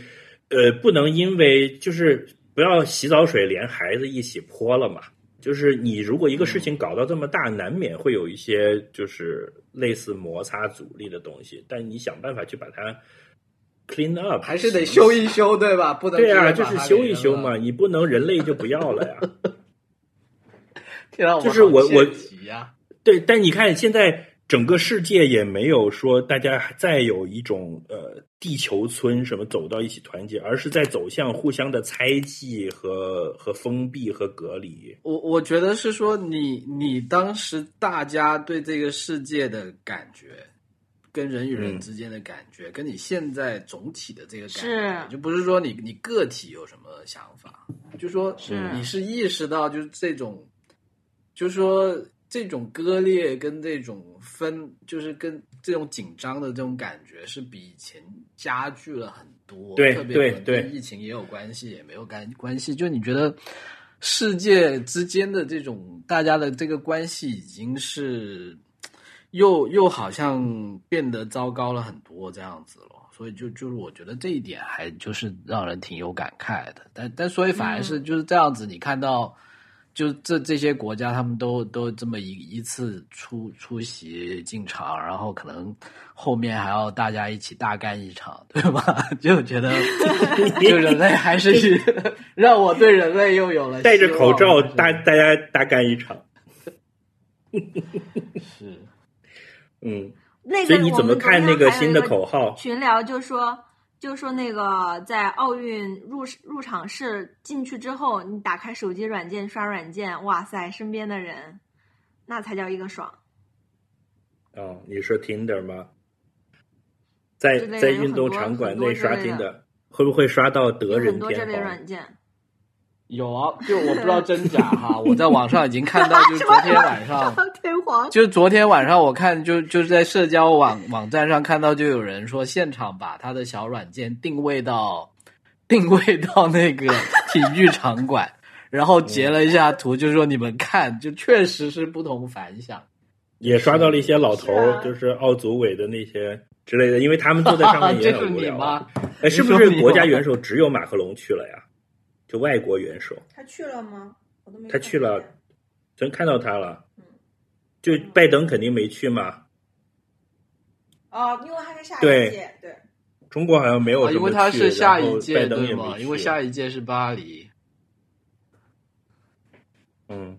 呃，不能因为就是不要洗澡水连孩子一起泼了嘛。就是你如果一个事情搞到这么大，难免会有一些就是类似摩擦阻力的东西，但你想办法去把它 clean up，还是得修一修，对吧？不能对啊，就是修一修嘛，。你不能人类就不要了呀。天啊，就是我我对，但你看现在整个世界也没有说大家再有一种呃地球村什么走到一起团结，而是在走向互相的猜忌和和封闭和隔离。我我觉得是说你你当时大家对这个世界的感觉，跟人与人嗯之间的感觉，跟你现在总体的这个感觉，是。就不是说你你个体有什么想法，就说是。你是意识到就是这种，就说这种割裂跟这种分，就是跟这种紧张的这种感觉是比以前加剧了很多。对特别对跟疫情也有关系，也没有干关系。就你觉得世界之间的这种大家的这个关系已经是又又好像变得糟糕了很多这样子了。所以就就是我觉得这一点还就是让人挺有感慨的，但但所以反而是就是这样子，你看到就这这些国家他们都都这么一一次出出席进场，然后可能后面还要大家一起大干一场，对吧？[laughs] 就觉得 [laughs] 就人类还是 [laughs] 让我对人类又有了戴着口罩，大大家大干一场。是嗯，那个所以你怎么看那个新的？口号？群聊就说，就说那个在奥运入入场式进去之后，你打开手机软件刷软件，哇塞，身边的人，那才叫一个爽。哦，你说 Tinder 吗？在在运动场馆内刷 Tinder，的会不会刷到德有人很多这类？软件，有啊，就我不知道真假哈，[laughs] 我在网上已经看到，[laughs] 就是昨天晚上。天皇就昨天晚上我看就就是在社交网网站上看到，就有人说现场把他的小软件定位到定位到那个体育场馆，[laughs] 然后截了一下图，就说你们看，就确实是不同凡响。也刷到了一些老头儿，是啊就是奥组委的那些之类的，因为他们坐在上面也很无聊。哎，是不是国家元首只有马克龙去了呀？就外国元首，他去了吗？我都没他去了真看到他了嗯。就拜登肯定没去嘛，哦，因为他是下一对届，对，中国好像没有啊因为他是下一届拜登也对吗？因为下一届是巴黎。嗯，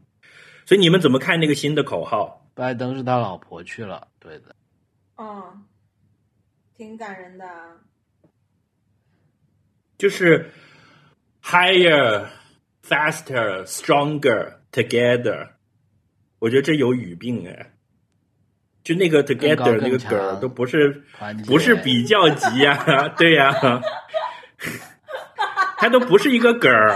所以你们怎么看那个新的口号？拜登是他老婆去了，对的。嗯，挺感人的。就是 higher, faster, stronger together。我觉得这有语病哎，就那个 together 那个梗儿强都不是不是比较级呀、对呀、[laughs] 它都不是一个梗儿，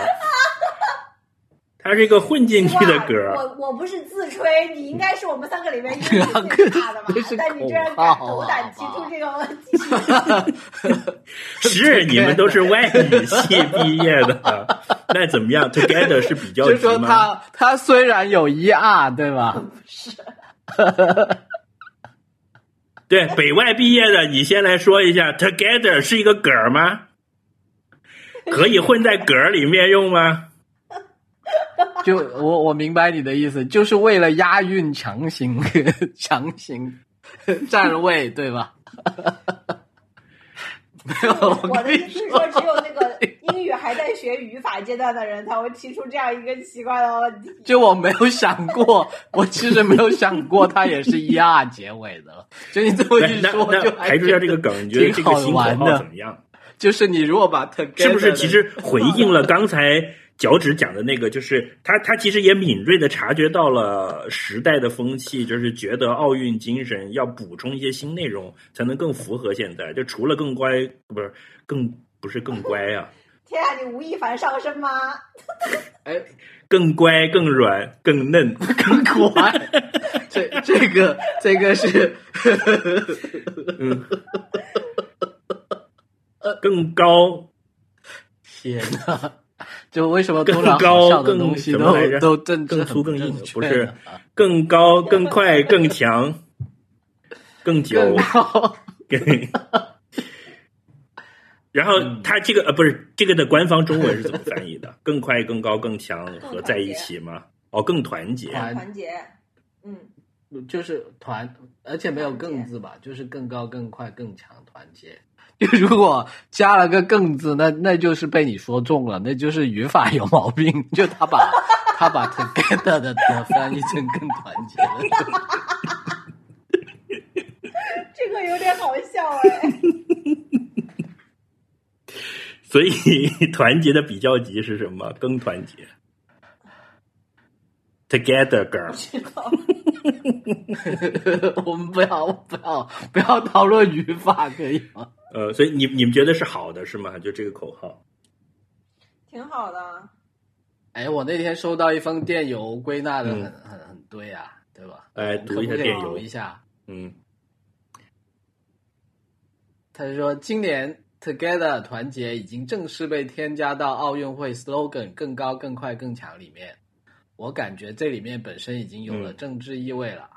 它是一个混进去的梗儿。我我不是自吹，你应该是我们三个里面英语两个最 [laughs] 差的吧是？但你居然敢斗胆提出这个问题，[laughs] 是你们都是外语系毕业的，[laughs] 那怎么样？Together 是比较就说？他他虽然有一 R 对吧？是对，北外毕业的，你先来说一下，Together 是一个梗儿吗？可以混在梗儿里面用吗？[laughs] 就我我明白你的意思，就是为了押韵强行 [laughs] 强行 [laughs] 占位，对吧？没有，我的意思是说，只有那个英语还在学语法阶段的人才会提出这样一个奇怪的问题。就我没有想过，我其实没有想过它也是一 R 结尾的。就你这么一那说，就还排除掉这个梗，你觉得这个新口号挺好玩的怎么样？就是你如果把 together 是不是其实回应了刚才脚趾讲的那个？就是他他其实也敏锐的察觉到了时代的风气，就是觉得奥运精神要补充一些新内容，才能更符合现在。就除了更乖，不是更不是更乖啊，[laughs] 天啊，你吴亦凡上身吗？[laughs] 哎更乖、更软、更嫩。[laughs] 更乖，这这个这个是嗯，更高、天呐，就为什么更通常高的更东西都什么来着都政治更粗更硬不是更高、更快、[laughs] 更强、更久。[laughs] 然后嗯他这个呃不是这个的官方中文是怎么翻译的？[laughs] 更快、更高、更强合在一起吗？哦，更团结。团团结，嗯，就是团，而且没有更字吧，就是更高、更快、更强，团结。[laughs] 就如果加了个更字，那那就是被你说中了，那就是语法有毛病。[laughs] 就他把 [laughs] 他把 together 的的翻译成更团结了。这个有点好笑哎。所以团结的比较级是什么？更团结。Together, girl。[laughs] 我们不要不要不要讨论语法，可以吗？呃，所以你你们觉得是好的是吗？就这个口号。挺好的，哎，我那天收到一封电邮，归纳的很、嗯很很对啊，对吧？来我们可不可以读一下电邮一下。嗯他说，今年 Together 团结已经正式被添加到奥运会 slogan“ 更高、更快、更强”里面。我感觉这里面本身已经有了嗯政治意味了。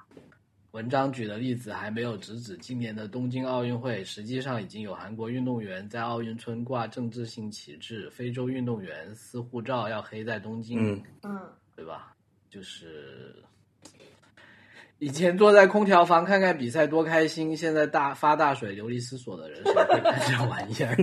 文章举的例子还没有直指今年的东京奥运会，实际上已经有韩国运动员在奥运村挂政治性旗帜，非洲运动员撕护照要黑在东京。嗯嗯，对吧？就是以前坐在空调房看看比赛多开心，现在大发大水流离失所的人谁会看这玩意儿？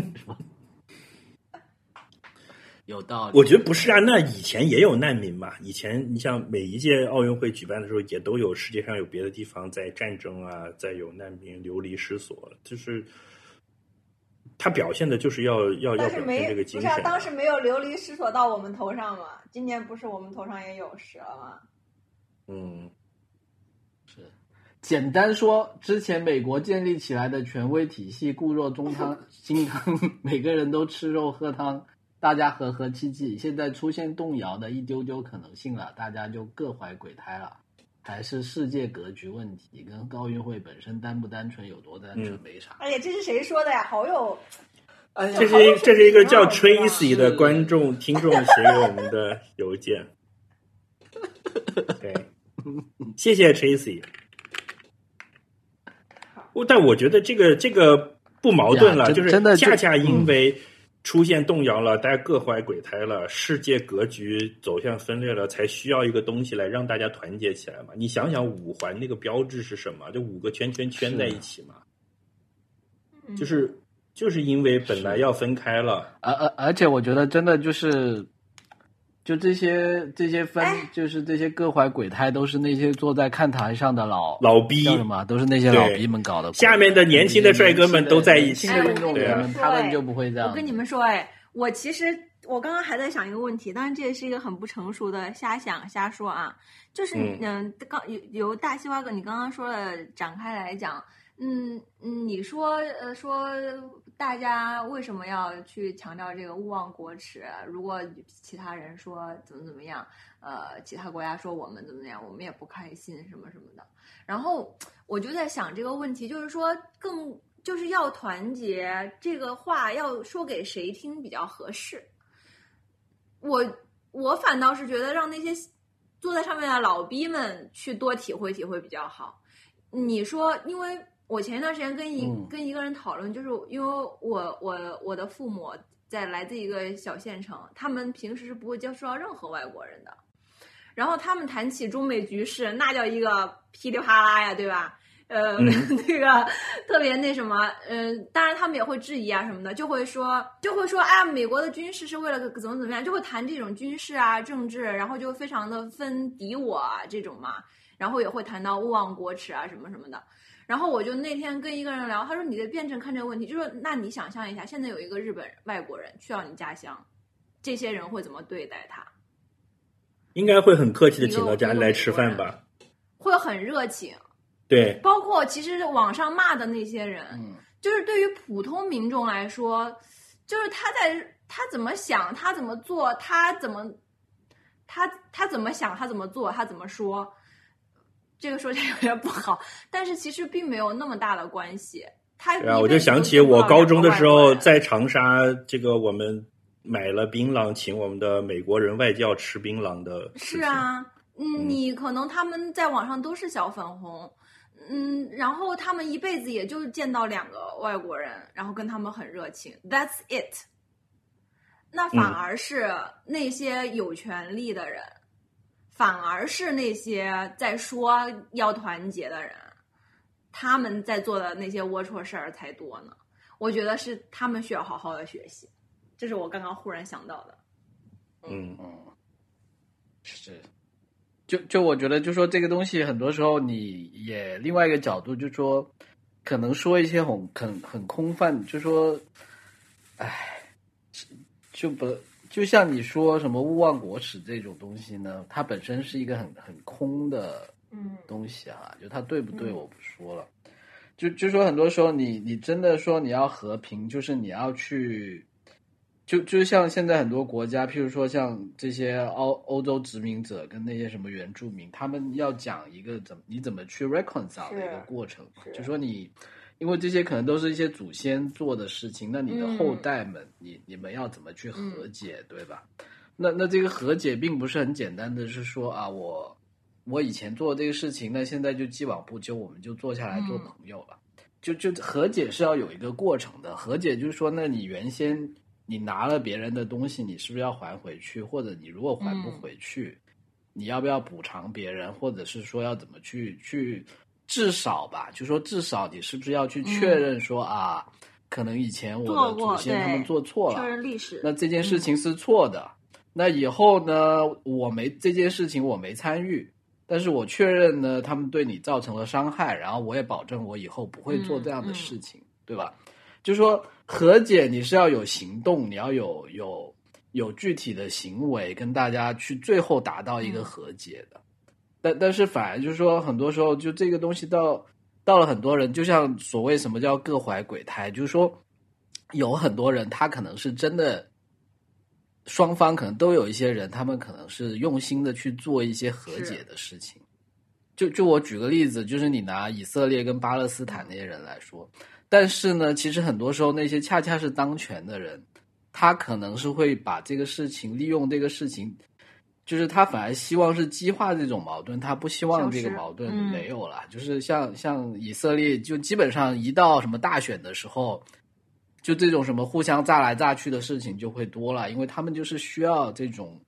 有道理，我觉得不是啊，那以前也有难民嘛。以前你像每一届奥运会举办的时候，也都有世界上有别的地方在战争啊，在有难民流离失所，就是他表现的就是要要要表现但是没这个不是啊，精神。当时没有流离失所到我们头上嘛。今年不是我们头上也有蛇吗？嗯是简单说，之前美国建立起来的权威体系固若中汤 [laughs] 金汤，每个人都吃肉喝汤，大家和和气气。现在出现动摇的一丢丢可能性了，大家就各怀鬼胎了。还是世界格局问题，跟奥运会本身单不单纯有多单纯嗯没啥。哎呀，这是谁说的呀？好有，哎呀这是这是一个叫 Tracy 的观众听众写给我们的邮件。对，谢谢 Tracy。我但我觉得这个这个不矛盾了，就是真的恰恰因为出现动摇了，大家各怀鬼胎了，世界格局走向分裂了，才需要一个东西来让大家团结起来嘛。你想想五环那个标志是什么？就五个圈圈圈在一起嘛，嗯就是就是因为本来要分开了。而而而且我觉得真的就是，就这些这些分，哎就是这些各怀鬼胎，都是那些坐在看台上的老老逼叫什么？都是那些老逼们搞的。下面的年轻的帅哥们都在一起运动员他们就不会这样。我跟你们说，哎，我其实我刚刚还在想一个问题，当然这也是一个很不成熟的瞎想瞎说啊，就是嗯嗯，刚由由大西瓜哥你刚刚说的展开来讲，嗯嗯，你说呃说大家为什么要去强调这个勿忘国耻？如果其他人说怎么怎么样，呃，其他国家说我们怎么怎么样，我们也不开心什么什么的。然后我就在想这个问题，就是说更就是要团结这个话要说给谁听比较合适？我我反倒是觉得让那些坐在上面的老逼们去多体会体会比较好。你说，因为我前一段时间跟一、嗯跟一个人讨论，就是因为我我我的父母在来自一个小县城，他们平时是不会接触到任何外国人的。然后他们谈起中美局势，那叫一个噼里啪啦呀，对吧？呃，嗯 [laughs] 那个特别那什么，嗯、当然他们也会质疑啊什么的，就会说就会说，哎呀，美国的军事是为了怎么怎么样，就会谈这种军事啊、政治，然后就非常的分敌我啊这种嘛。然后也会谈到勿忘国耻啊什么什么的。然后我就那天跟一个人聊，他说你得辩证看这个问题，就说那你想象一下，现在有一个日本外国人去到你家乡，这些人会怎么对待他？应该会很客气的请到家里来吃饭吧？会很热情，对，包括其实网上骂的那些人，嗯就是对于普通民众来说，就是他在他怎么想，他怎么做，他怎么他他怎么想，他怎么做，他怎么说，这个说起来有点不好，但是其实并没有那么大的关系。他对啊，我就想起我高中的时候在长沙，这个我们买了槟榔，请我们的美国人外教吃槟榔的。是啊，嗯，你可能他们在网上都是小粉红，嗯，然后他们一辈子也就见到两个外国人，然后跟他们很热情，That's it。那反嗯而是那些有权利的人，反而是那些在说要团结的人，他们在做的那些龌龊事儿才多呢。我觉得是他们需要好好的学习，这是我刚刚忽然想到的。嗯，嗯，是，就就我觉得，就说这个东西，很多时候你也另外一个角度，就说可能说一些很很很空泛，就说，唉，就不就像你说什么勿忘国耻这种东西呢，它本身是一个很很空的嗯东西啊，就它对不对嗯我不说了，就就说很多时候你你真的说你要和平，就是你要去，就就像现在很多国家，譬如说像这些欧欧洲殖民者跟那些什么原住民，他们要讲一个怎么你怎么去 reconcile 的一个过程就说你。因为这些可能都是一些祖先做的事情，那你的后嗯代们，你你们要怎么去和解，对吧？那那这个和解并不是很简单的，是说啊，我我以前做这个事情，那现在就既往不咎，我们就坐下来做嗯朋友了。就就和解是要有一个过程的，和解就是说，那你原先你拿了别人的东西，你是不是要还回去？或者你如果还不嗯回去，你要不要补偿别人？或者是说要怎么去去？至少吧，就说至少你是不是要去确认说、啊，可能以前我的祖先他们做错了，确认历史。那这件事情是错的。那以后呢，我没这件事情我没参与，但是我确认呢，他们对你造成了伤害，然后我也保证我以后不会做这样的事情，对吧？就说和解，你是要有行动，你要有有有具体的行为，跟大家去最后达到一个嗯和解的。但但是反而就是说，很多时候就这个东西到到了很多人，就像所谓什么叫各怀鬼胎，就是说有很多人他可能是真的，双方可能都有一些人，他们可能是用心的去做一些和解的事情。就就我举个例子，就是你拿以色列跟巴勒斯坦那些人来说，但是呢，其实很多时候那些恰恰是当权的人，他可能是会把这个事情利用这个事情。就是他反而希望是激化这种矛盾，他不希望这个矛盾嗯没有了。就是像像以色列，就基本上一到什么大选的时候，就这种什么互相炸来炸去的事情就会多了，因为他们就是需要这种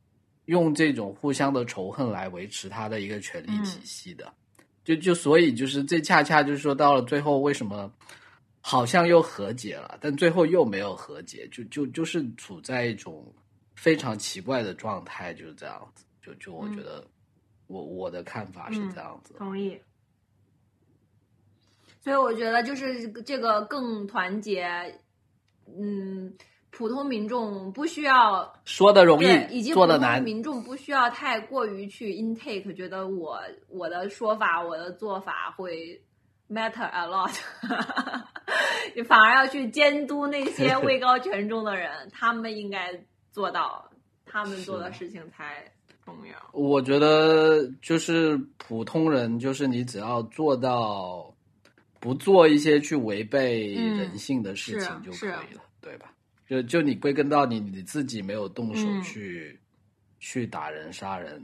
用这种互相的仇恨来维持他的一个权力体系的。就就所以就是这恰恰就是说到了最后，为什么好像又和解了，但最后又没有和解，就就就是处在一种。非常奇怪的状态就是这样子，就就我觉得我，我、我的看法是这样子。同意。所以我觉得就是这个更团结，嗯，普通民众不需要说的容易，做的难。民众不需要太过于去 intake，觉得我我的说法、我的做法会 matter a lot，你 [laughs] 反而要去监督那些 [laughs] 位高权重的人，他们应该做到他们做的事情才重要。我觉得就是普通人，就是你只要做到不做一些去违背嗯人性的事情就可以了，对吧？就就你归根到底，你自己没有动手嗯去、去打人杀人，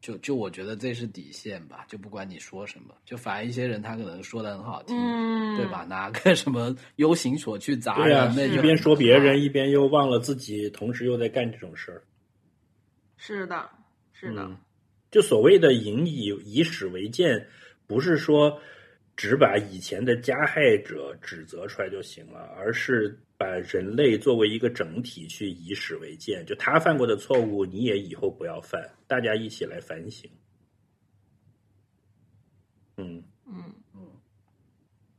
就就我觉得这是底线吧。就不管你说什么，就反而一些人他可能说的很好听，嗯，对吧？？拿个什么 U 型锁去砸对呀、人，那一边说别人，一边又忘了自己，同时又在干这种事儿。是的，是的，嗯，就所谓的引以以史为鉴，不是说只把以前的加害者指责出来就行了而是把人类作为一个整体去以史为鉴。就他犯过的错误你也以后不要犯大家一起来反省。嗯。嗯。嗯。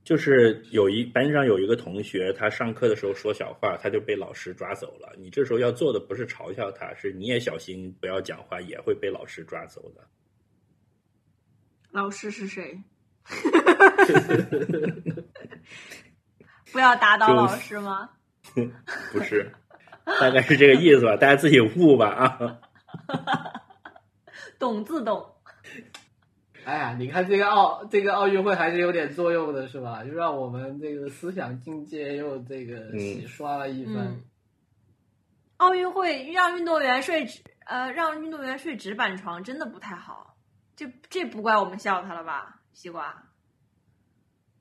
就是有一班上有一个同学他上课的时候说小话他就被老师抓走了。你这时候要做的不是嘲笑他是你也小心不要讲话也会被老师抓走的。老师是谁？[laughs] 不要打倒老师吗？[laughs] 不是，大概是这个意思吧，大家自己悟吧啊。懂自懂。哎呀，你看这个奥这个奥运会还是有点作用的，是吧？就让我们这个思想境界又这个洗刷了一番。嗯奥运会让运动员睡纸，呃，让运动员睡纸板床，真的不太好。这这不怪我们笑他了吧，西瓜？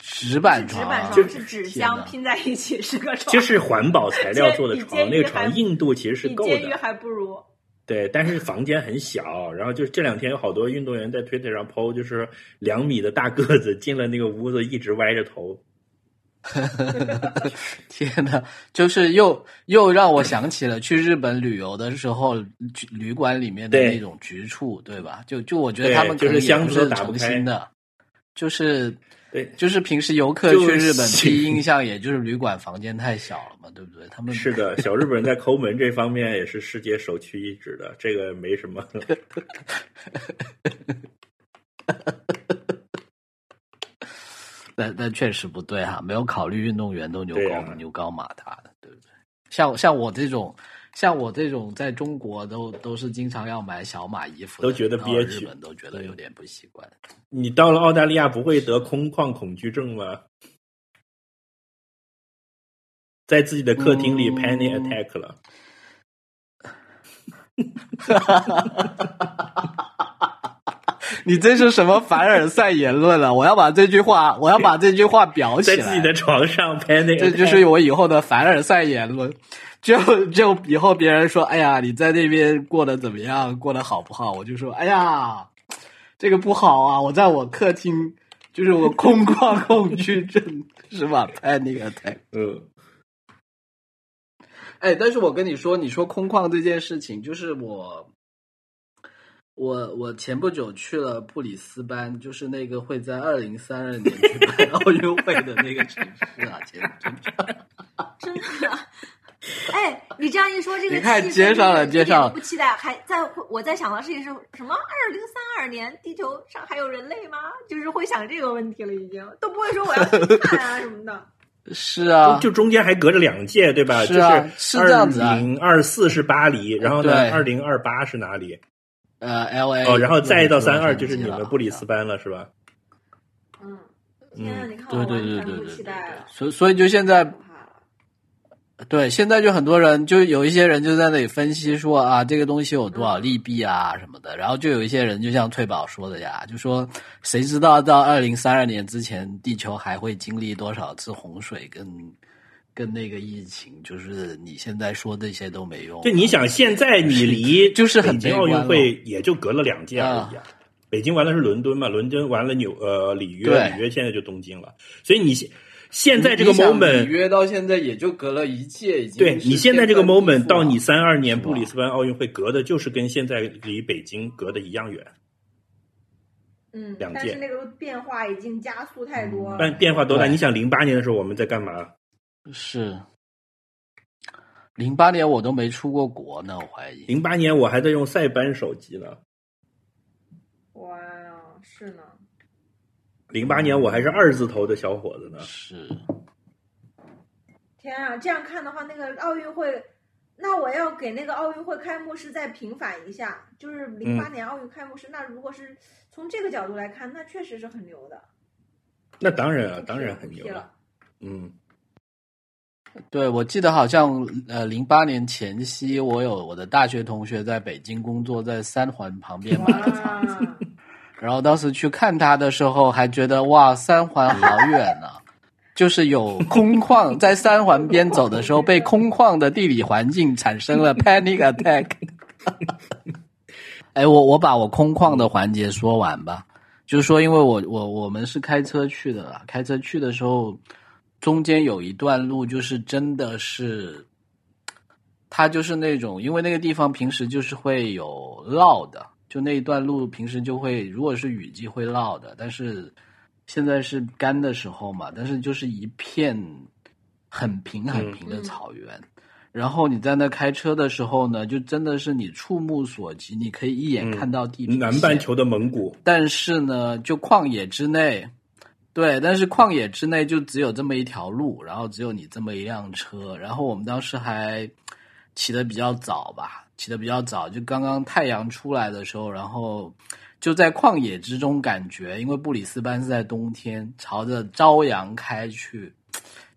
纸板纸床，板就床是纸箱拼在一起是个床，就是环保材料做的床，那个床硬度其实是够比监狱的。还不如。对，但是房间很小，然后就这两天有好多运动员在推特上 PO，就是两米的大个子进了那个屋子，一直歪着头。[laughs] 天呐，就是又又让我想起了去日本旅游的时候，旅旅馆里面的那种局促，对吧？就就我觉得他们可能也就是箱子都打不开心的，就是对，就是平时游客去日本第一印象也就是旅馆房间太小了嘛，对不对？他们是的，小日本人在抠门这方面也是世界首屈一指的，这个没什么。[laughs] 但但确实不对哈，没有考虑运动员都牛高、牛高马大的，对不对？像像我这种，像我这种在中国都都是经常要买小码衣服，都觉得憋屈日本都觉得有点不习惯。你到了澳大利亚不会得空旷恐惧症吗？在自己的客厅里嗯 panic attack 了。[laughs] [laughs] 你这是什么凡尔赛言论了？我要把这句话，我要把这句话裱起来。在自己的床上 [laughs] panic，这就是我以后的凡尔赛言论。就就以后别人说，哎呀，你在那边过得怎么样？过得好不好？我就说，哎呀，这个不好啊！我在我客厅，就是我空旷恐惧症，[laughs] 是吧？panic attack。嗯，哎，但是我跟你说，你说空旷这件事情，就是我，我我前不久去了布里斯班，就是那个会在二零三二年举办奥运会的那个城市啊，前前真的。哎，你这样一说，这个你看接上了接上了不期待，还在我在想的事情是什么？二零三二年地球上还有人类吗？就是会想这个问题了，已经都不会说我要去看啊什么的。[laughs] 是啊，就中间还隔着两届，对吧？是啊就是这样子啊二零二四是巴黎，然后呢，对二零二八是哪里？呃，L A 哦，然后再到三二就是你们布里斯班。了，是吧？嗯，天啊，嗯你看我对对完全不对对对对期待了，所所以就现在。对，现在就很多人，就有一些人就在那里分析说啊，这个东西有多少利弊啊什么的，然后就有一些人就像退保说的呀，就说谁知道到二零三二年之前，地球还会经历多少次洪水跟跟那个疫情，就是你现在说这些都没用。就你想，现在你离 [laughs] 就是很北京奥运会也就隔了两届而已啊。北京完了是伦敦嘛，伦敦完了纽呃里约，里约现在就东京了。所以你现现在这个 moment，里约到现在也就隔了一届，已经对你现在这个 moment 到你了三二年布里斯班奥运会隔的就是跟现在离北京隔的一样远，嗯，两届但是那个变化已经加速太多了。但变化多大？你想零八年的时候我们在干嘛？是零八年我都没出过国呢，我怀疑。零八年我还在用塞班手机呢，哇哦，是呢。零八年我还是二字头的小伙子呢。是，天啊，这样看的话，那个奥运会，那我要给那个奥运会开幕式再平反一下，就是零八年奥运开幕式。那如果是从这个角度来看，那确实是很牛的。那当然啊，当然很牛了。了。嗯，对，我记得好像呃，零八年前夕，我有我的大学同学在北京工作，在三环旁边买了房子，然后当时去看他的时候，还觉得哇，三环好远啊！就是有空旷，在三环边走的时候，被空旷的地理环境产生了 panic attack。[laughs] 哎，我我把我空旷的环节说完吧，就是说，因为我我我们是开车去的啦，开车去的时候，中间有一段路就是真的是，它就是那种，因为那个地方平时就是会有涝的，就那一段路平时就会，如果是雨季会涝的，但是现在是干的时候嘛，但是就是一片很平很平的草原。然后你在那开车的时候呢，就真的是你触目所及，你可以一眼看到地平线。南半球的蒙古，但是呢，就旷野之内，对，但是旷野之内就只有这么一条路，然后只有你这么一辆车。然后我们当时还起得比较早吧，起得比较早，就刚刚太阳出来的时候，然后就在旷野之中，感觉因为布里斯班是在冬天，朝着朝阳开去，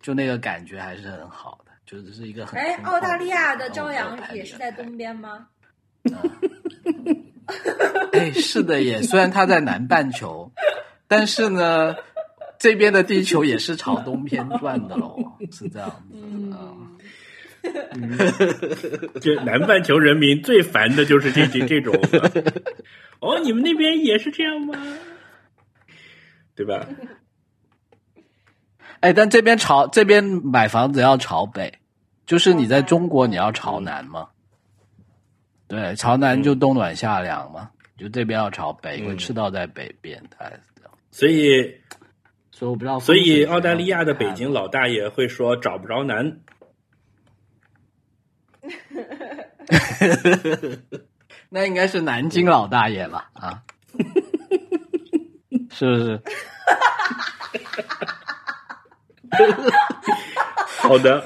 就那个感觉还是很好的。就是一个很哎，澳大利亚的朝阳也是在东边吗？[laughs] 哎，是的耶，虽然它在南半球，但是呢，这边的地球也是朝东偏转的喽，[laughs] 是这样子啊。[laughs] 就南半球人民最烦的就是这这这种。[laughs] 哦，你们那边也是这样吗？对吧？哎，但这边朝这边买房子要朝北。就是你在中国，你要朝南吗？对，朝南就冬暖夏凉嘛。就这边要朝北，因为赤道在北边，它是这样。所以，所以我不知道。所以澳大利亚的北京老大爷会说找不着南。[laughs] 那应该是南京老大爷吧？啊，是不是？[laughs] 好的。[laughs]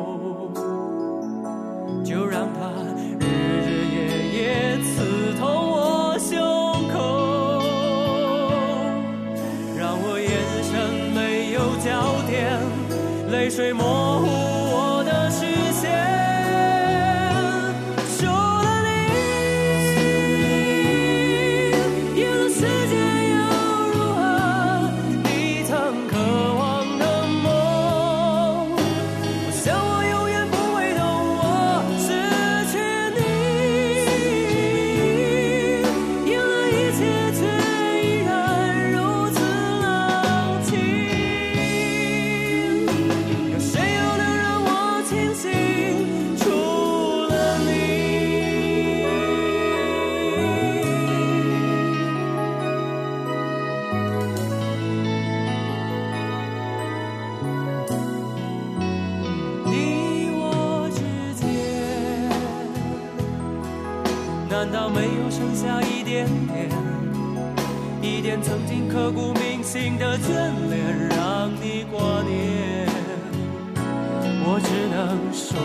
水模糊刻骨铭心的眷恋让你挂念。我只能说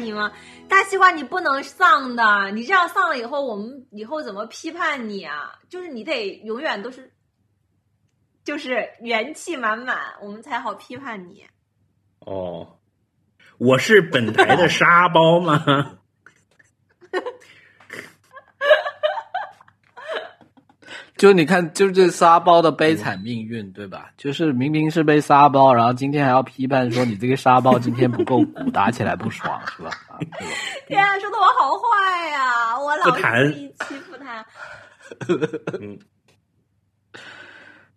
就这样而已吗？大西瓜，你不能丧的，你这样丧了以后，我们以后怎么批判你啊？就是你得永远都是，就是元气满满，我们才好批判你。哦，我是本台的沙包吗？就你看，就是这沙包的悲惨命运，对吧？就是明明是被沙包，然后今天还要批判说你这个沙包今天不够鼓，打起来不爽，是吧？[laughs] 啊，对吧？天啊，说的我好坏呀、我老欺负他。嗯，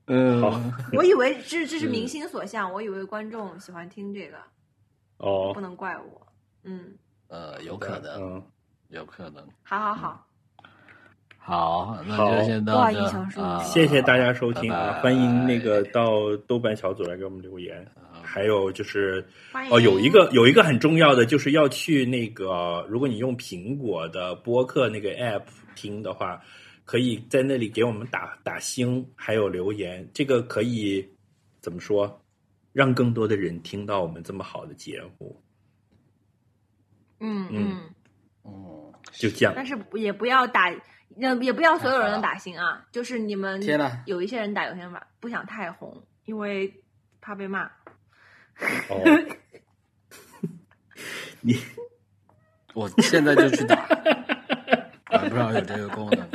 嗯，好我以为这这是民心所向，我以为观众喜欢听这个，哦不，能怪我。嗯，呃，有可能，嗯，有可能。好好好，好，那就先到哇这印象深刻啊谢谢大家收听啊！拜拜欢迎那个到豆瓣小组来给我们留言。还有就是，哦，有一个有一个很重要的，就是要去那个，如果你用苹果的播客那个 app 听的话，可以在那里给我们打打星，还有留言。这个可以怎么说？让更多的人听到我们这么好的节目，嗯嗯哦，嗯，就这样。但是也不要打，呃，也不要所有人都打星啊，就是你们有一些人打，有些人打，不想太红，因为怕被骂。[laughs] 哦，你我现在就去打，我还不知道有这个功能。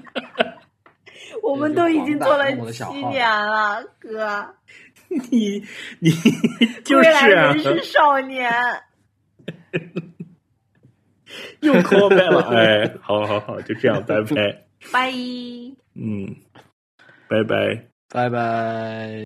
[laughs] 我们都已经做了七年了，哥，[laughs] 你你就是啊仍，是少年。又 call back 了。哎，好好好，就这样，拜拜。拜。嗯，拜拜。拜拜。